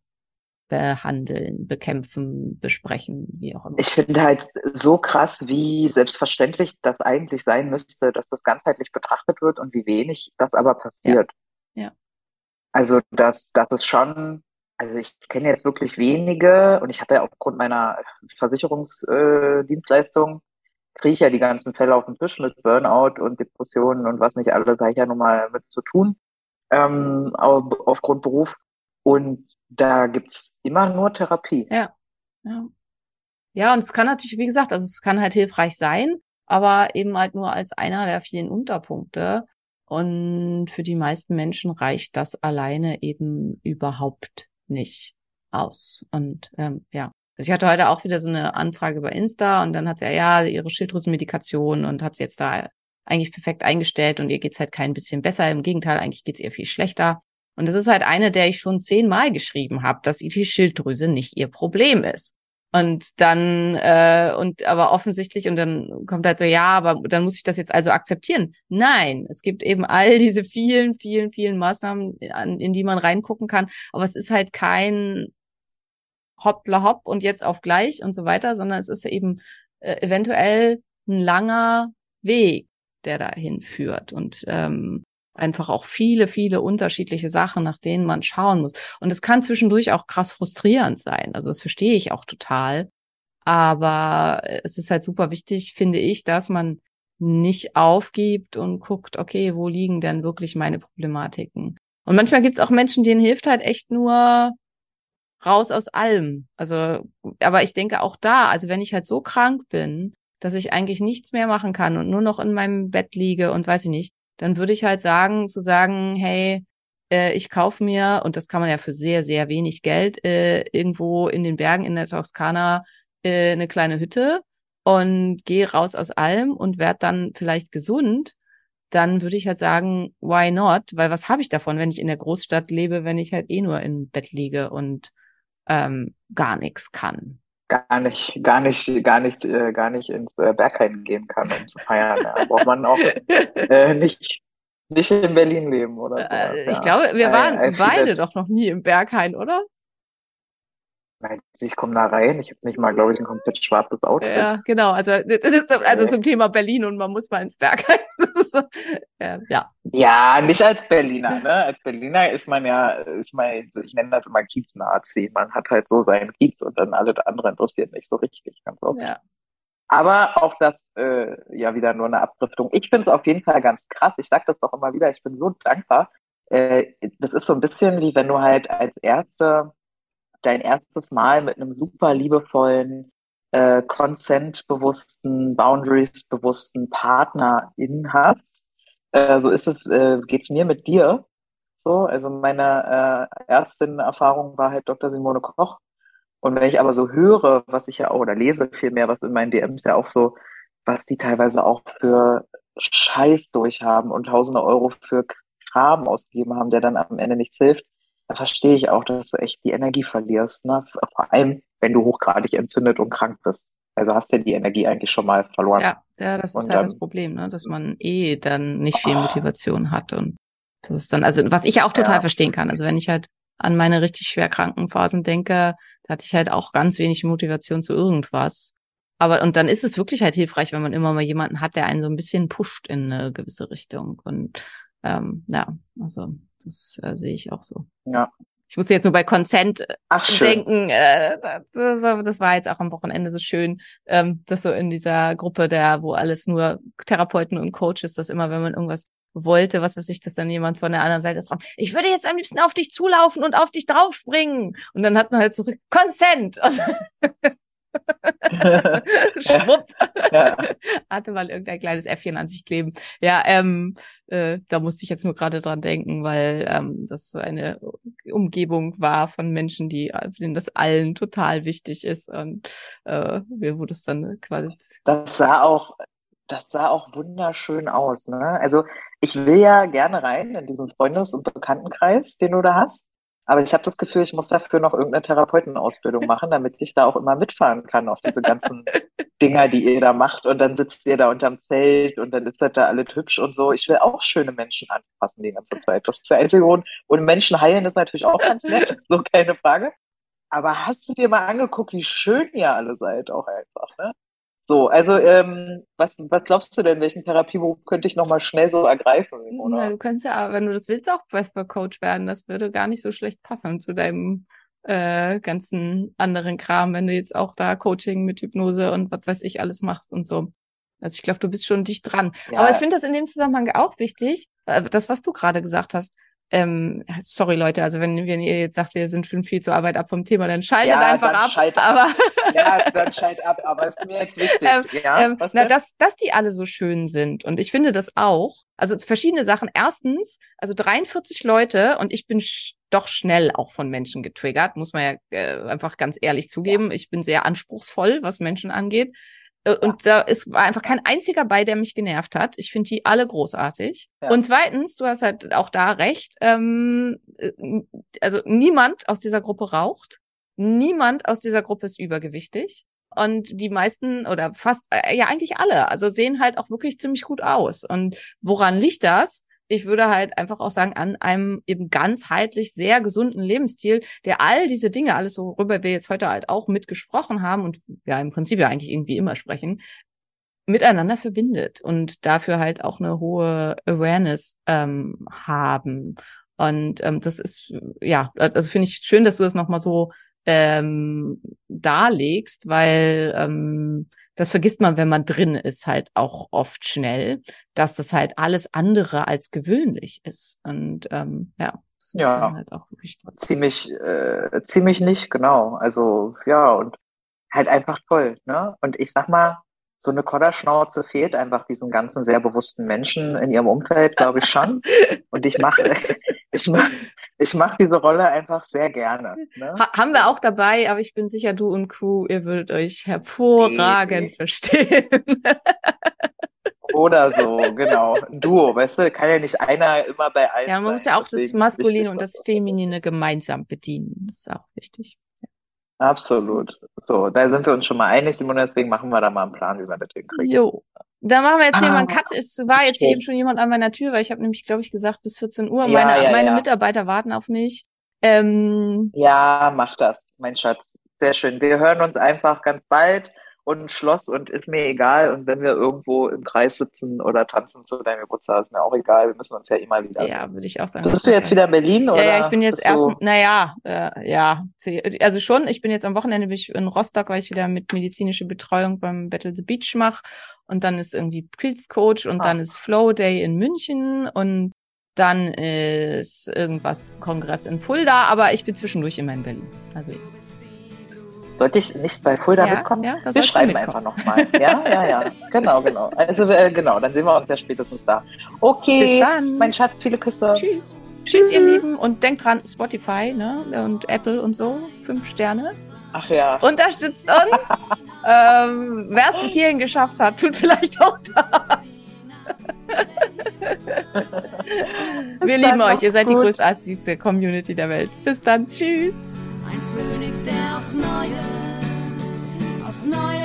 Speaker 1: behandeln, bekämpfen, besprechen, wie auch immer.
Speaker 3: Ich finde halt so krass, wie selbstverständlich das eigentlich sein müsste, dass das ganzheitlich betrachtet wird und wie wenig das aber passiert.
Speaker 1: Ja. ja.
Speaker 3: Also, dass, dass es schon also ich kenne jetzt wirklich wenige und ich habe ja aufgrund meiner Versicherungsdienstleistung äh, kriege ich ja die ganzen Fälle auf den Tisch mit Burnout und Depressionen und was nicht alles, habe ich ja nun mal mit zu tun ähm, auf, aufgrund Beruf. Und da gibt's immer nur Therapie.
Speaker 1: Ja. ja. Ja, und es kann natürlich, wie gesagt, also es kann halt hilfreich sein, aber eben halt nur als einer der vielen Unterpunkte. Und für die meisten Menschen reicht das alleine eben überhaupt nicht aus. Und ähm, ja. Also ich hatte heute auch wieder so eine Anfrage bei Insta und dann hat sie ja, ja ihre Schilddrüsenmedikation und hat sie jetzt da eigentlich perfekt eingestellt und ihr geht's halt kein bisschen besser. Im Gegenteil, eigentlich geht's ihr viel schlechter. Und das ist halt eine, der ich schon zehnmal geschrieben habe, dass die Schilddrüse nicht ihr Problem ist. Und dann, äh, und aber offensichtlich, und dann kommt halt so, ja, aber dann muss ich das jetzt also akzeptieren. Nein, es gibt eben all diese vielen, vielen, vielen Maßnahmen, in, in die man reingucken kann. Aber es ist halt kein Hoppla hopp und jetzt auf gleich und so weiter, sondern es ist eben äh, eventuell ein langer Weg, der dahin führt. Und ähm, einfach auch viele, viele unterschiedliche Sachen, nach denen man schauen muss. Und es kann zwischendurch auch krass frustrierend sein. Also das verstehe ich auch total. Aber es ist halt super wichtig, finde ich, dass man nicht aufgibt und guckt, okay, wo liegen denn wirklich meine Problematiken? Und manchmal gibt es auch Menschen, denen hilft halt echt nur raus aus allem. Also, aber ich denke auch da, also wenn ich halt so krank bin, dass ich eigentlich nichts mehr machen kann und nur noch in meinem Bett liege und weiß ich nicht, dann würde ich halt sagen, zu sagen, hey, äh, ich kaufe mir, und das kann man ja für sehr, sehr wenig Geld, äh, irgendwo in den Bergen in der Toskana äh, eine kleine Hütte und gehe raus aus allem und werde dann vielleicht gesund, dann würde ich halt sagen, why not? Weil was habe ich davon, wenn ich in der Großstadt lebe, wenn ich halt eh nur im Bett liege und ähm, gar nichts kann?
Speaker 3: Gar nicht, gar nicht, gar nicht, äh, gar nicht ins äh, Berghain gehen kann, um zu feiern. Ja. Braucht man auch äh, nicht, nicht in Berlin leben, oder?
Speaker 1: Äh, sowas, ich ja. glaube, wir waren I, I beide doch noch nie im Berghain, oder?
Speaker 3: ich komme da rein, ich habe nicht mal, glaube ich, ein komplett schwarzes Auto.
Speaker 1: Ja, genau. Also das ist also zum Thema Berlin und man muss mal ins Berg. So, ja.
Speaker 3: Ja, nicht als Berliner. Ne? Als Berliner ist man ja, ist man, ich nenne das immer Kiez-Nazi. Man hat halt so seinen Kiez und dann alle anderen interessiert nicht so richtig. Ganz oft. Ja. Aber auch das äh, ja wieder nur eine Abdriftung. Ich finde es auf jeden Fall ganz krass. Ich sage das doch immer wieder. Ich bin so dankbar. Äh, das ist so ein bisschen wie wenn du halt als erste dein erstes Mal mit einem super liebevollen, äh, consent-bewussten, boundaries-bewussten Partnerin hast. Äh, so ist es, äh, geht's mir mit dir. So, also meine äh, Ärztin-Erfahrung war halt Dr. Simone Koch. Und wenn ich aber so höre, was ich ja auch, oder lese viel mehr, was in meinen DMs ja auch so, was die teilweise auch für Scheiß durchhaben und tausende Euro für Kram ausgegeben haben, der dann am Ende nichts hilft, da verstehe ich auch, dass du echt die Energie verlierst. Ne? Vor allem, wenn du hochgradig entzündet und krank bist. Also hast du die Energie eigentlich schon mal verloren.
Speaker 1: Ja, ja das ist und halt dann, das Problem, ne? dass man eh dann nicht viel Motivation hat. Und das ist dann, also was ich auch total ja. verstehen kann. Also wenn ich halt an meine richtig schwer kranken Phasen denke, da hatte ich halt auch ganz wenig Motivation zu irgendwas. Aber und dann ist es wirklich halt hilfreich, wenn man immer mal jemanden hat, der einen so ein bisschen pusht in eine gewisse Richtung. Und ähm, ja, also das äh, sehe ich auch so.
Speaker 3: Ja.
Speaker 1: Ich musste jetzt nur bei Consent äh,
Speaker 3: Ach,
Speaker 1: denken. Äh, das, das war jetzt auch am Wochenende so schön, ähm, dass so in dieser Gruppe, der, wo alles nur Therapeuten und Coaches, dass immer, wenn man irgendwas wollte, was weiß ich, dass dann jemand von der anderen Seite ist, ich würde jetzt am liebsten auf dich zulaufen und auf dich draufspringen. Und dann hat man halt so Consent. Schwupp. Ja. Hatte mal irgendein kleines Äffchen an sich kleben. Ja, ähm, äh, da musste ich jetzt nur gerade dran denken, weil ähm, das so eine Umgebung war von Menschen, die denen das allen total wichtig ist. Und äh, wurde es dann quasi.
Speaker 3: Das sah auch, das sah auch wunderschön aus. Ne? Also ich will ja gerne rein in diesen Freundes- und Bekanntenkreis, den du da hast. Aber ich habe das Gefühl, ich muss dafür noch irgendeine Therapeutenausbildung machen, damit ich da auch immer mitfahren kann auf diese ganzen Dinger, die ihr da macht. Und dann sitzt ihr da unterm Zelt und dann ist das da alles hübsch und so. Ich will auch schöne Menschen anfassen die ganze Zeit. Das ist der einzige Grund. Und Menschen heilen ist natürlich auch ganz nett, so keine Frage. Aber hast du dir mal angeguckt, wie schön ihr alle seid auch einfach, ne? So, also ähm, was, was glaubst du denn, welchen Therapieberuf könnte ich nochmal schnell so ergreifen?
Speaker 1: Oder? Ja, du könntest ja, wenn du das willst, auch Breathwork Coach werden. Das würde gar nicht so schlecht passen zu deinem äh, ganzen anderen Kram, wenn du jetzt auch da Coaching mit Hypnose und was weiß ich alles machst und so. Also ich glaube, du bist schon dicht dran. Ja. Aber ich finde das in dem Zusammenhang auch wichtig, äh, das, was du gerade gesagt hast ähm, sorry Leute, also wenn, wenn ihr jetzt sagt, wir sind viel zu Arbeit ab vom Thema, dann schaltet ja, einfach ab. Schalt aber
Speaker 3: ja, dann schalt ab, aber ist mir jetzt wichtig. Ähm, ja,
Speaker 1: ähm, na, dass, dass die alle so schön sind. Und ich finde das auch. Also verschiedene Sachen. Erstens, also 43 Leute und ich bin sch doch schnell auch von Menschen getriggert, muss man ja äh, einfach ganz ehrlich zugeben. Ja. Ich bin sehr anspruchsvoll, was Menschen angeht. Äh, und da ist war einfach kein einziger bei, der mich genervt hat. Ich finde die alle großartig. Ja. Und zweitens, du hast halt auch da recht, ähm, äh, also niemand aus dieser Gruppe raucht, niemand aus dieser Gruppe ist übergewichtig. Und die meisten oder fast, äh, ja eigentlich alle, also sehen halt auch wirklich ziemlich gut aus. Und woran liegt das? Ich würde halt einfach auch sagen, an einem eben ganzheitlich sehr gesunden Lebensstil, der all diese Dinge, alles worüber wir jetzt heute halt auch mitgesprochen haben und ja im Prinzip ja eigentlich irgendwie immer sprechen, miteinander verbindet und dafür halt auch eine hohe Awareness ähm, haben. Und ähm, das ist, ja, also finde ich schön, dass du das nochmal so ähm, darlegst, weil ähm, das vergisst man, wenn man drin ist, halt auch oft schnell, dass das halt alles andere als gewöhnlich ist. Und ähm, ja, das ist
Speaker 3: ja, dann halt auch wirklich ziemlich, äh, ziemlich nicht, genau. Also ja, und halt einfach toll, ne? Und ich sag mal, so eine Kodderschnauze fehlt einfach diesen ganzen sehr bewussten Menschen in ihrem Umfeld, glaube ich schon. Und ich mache ich mach, ich mach diese Rolle einfach sehr gerne. Ne?
Speaker 1: Ha haben wir auch dabei, aber ich bin sicher, du und Crew, ihr würdet euch hervorragend nee, nee. verstehen.
Speaker 3: Oder so, genau. Ein Duo, weißt du, kann ja nicht einer immer bei allen.
Speaker 1: Ja, man muss ja auch das Maskuline und das Feminine gemeinsam bedienen. Das ist auch wichtig.
Speaker 3: Absolut. So, da sind wir uns schon mal einig, Simone, deswegen machen wir da mal einen Plan, wie wir das hinkriegen.
Speaker 1: Jo. Da machen wir jetzt hier ah, mal einen Cut. Es war jetzt hier eben schon jemand an meiner Tür, weil ich habe nämlich, glaube ich, gesagt, bis 14 Uhr. Ja, meine ja, meine ja. Mitarbeiter warten auf mich. Ähm,
Speaker 3: ja, mach das, mein Schatz. Sehr schön. Wir hören uns einfach ganz bald und Schloss und ist mir egal. Und wenn wir irgendwo im Kreis sitzen oder tanzen zu deinem Geburtstag, ist mir auch egal. Wir müssen uns ja immer wieder.
Speaker 1: Ja, würde ich auch sagen.
Speaker 3: Bist du jetzt wieder in Berlin oder?
Speaker 1: Ja, ja ich bin jetzt erst, naja, äh, ja, also schon. Ich bin jetzt am Wochenende bin ich in Rostock, weil ich wieder mit medizinischer Betreuung beim Battle the Beach mache. Und dann ist irgendwie Pilz Coach und ah. dann ist Flow Day in München und dann ist irgendwas Kongress in Fulda, aber ich bin zwischendurch immer in Berlin. Also
Speaker 3: sollte ich nicht bei Fulda ja, mitkommen? Ja, wir schreiben einfach nochmal. Ja, ja, ja. Genau, genau. Also äh, genau, dann sehen wir uns ja spätestens da. Okay. Bis dann. Mein Schatz, viele Küsse.
Speaker 1: Tschüss. Tschüss, ihr Lieben. Und denkt dran, Spotify, ne? Und Apple und so. Fünf Sterne.
Speaker 3: Ach ja.
Speaker 1: Unterstützt uns. ähm, Wer es bis hierhin geschafft hat, tut vielleicht auch da. Wir lieben euch. Ihr seid gut. die großartigste Community der Welt. Bis dann. Tschüss ein Phönix, der aufs Neue, aufs Neue.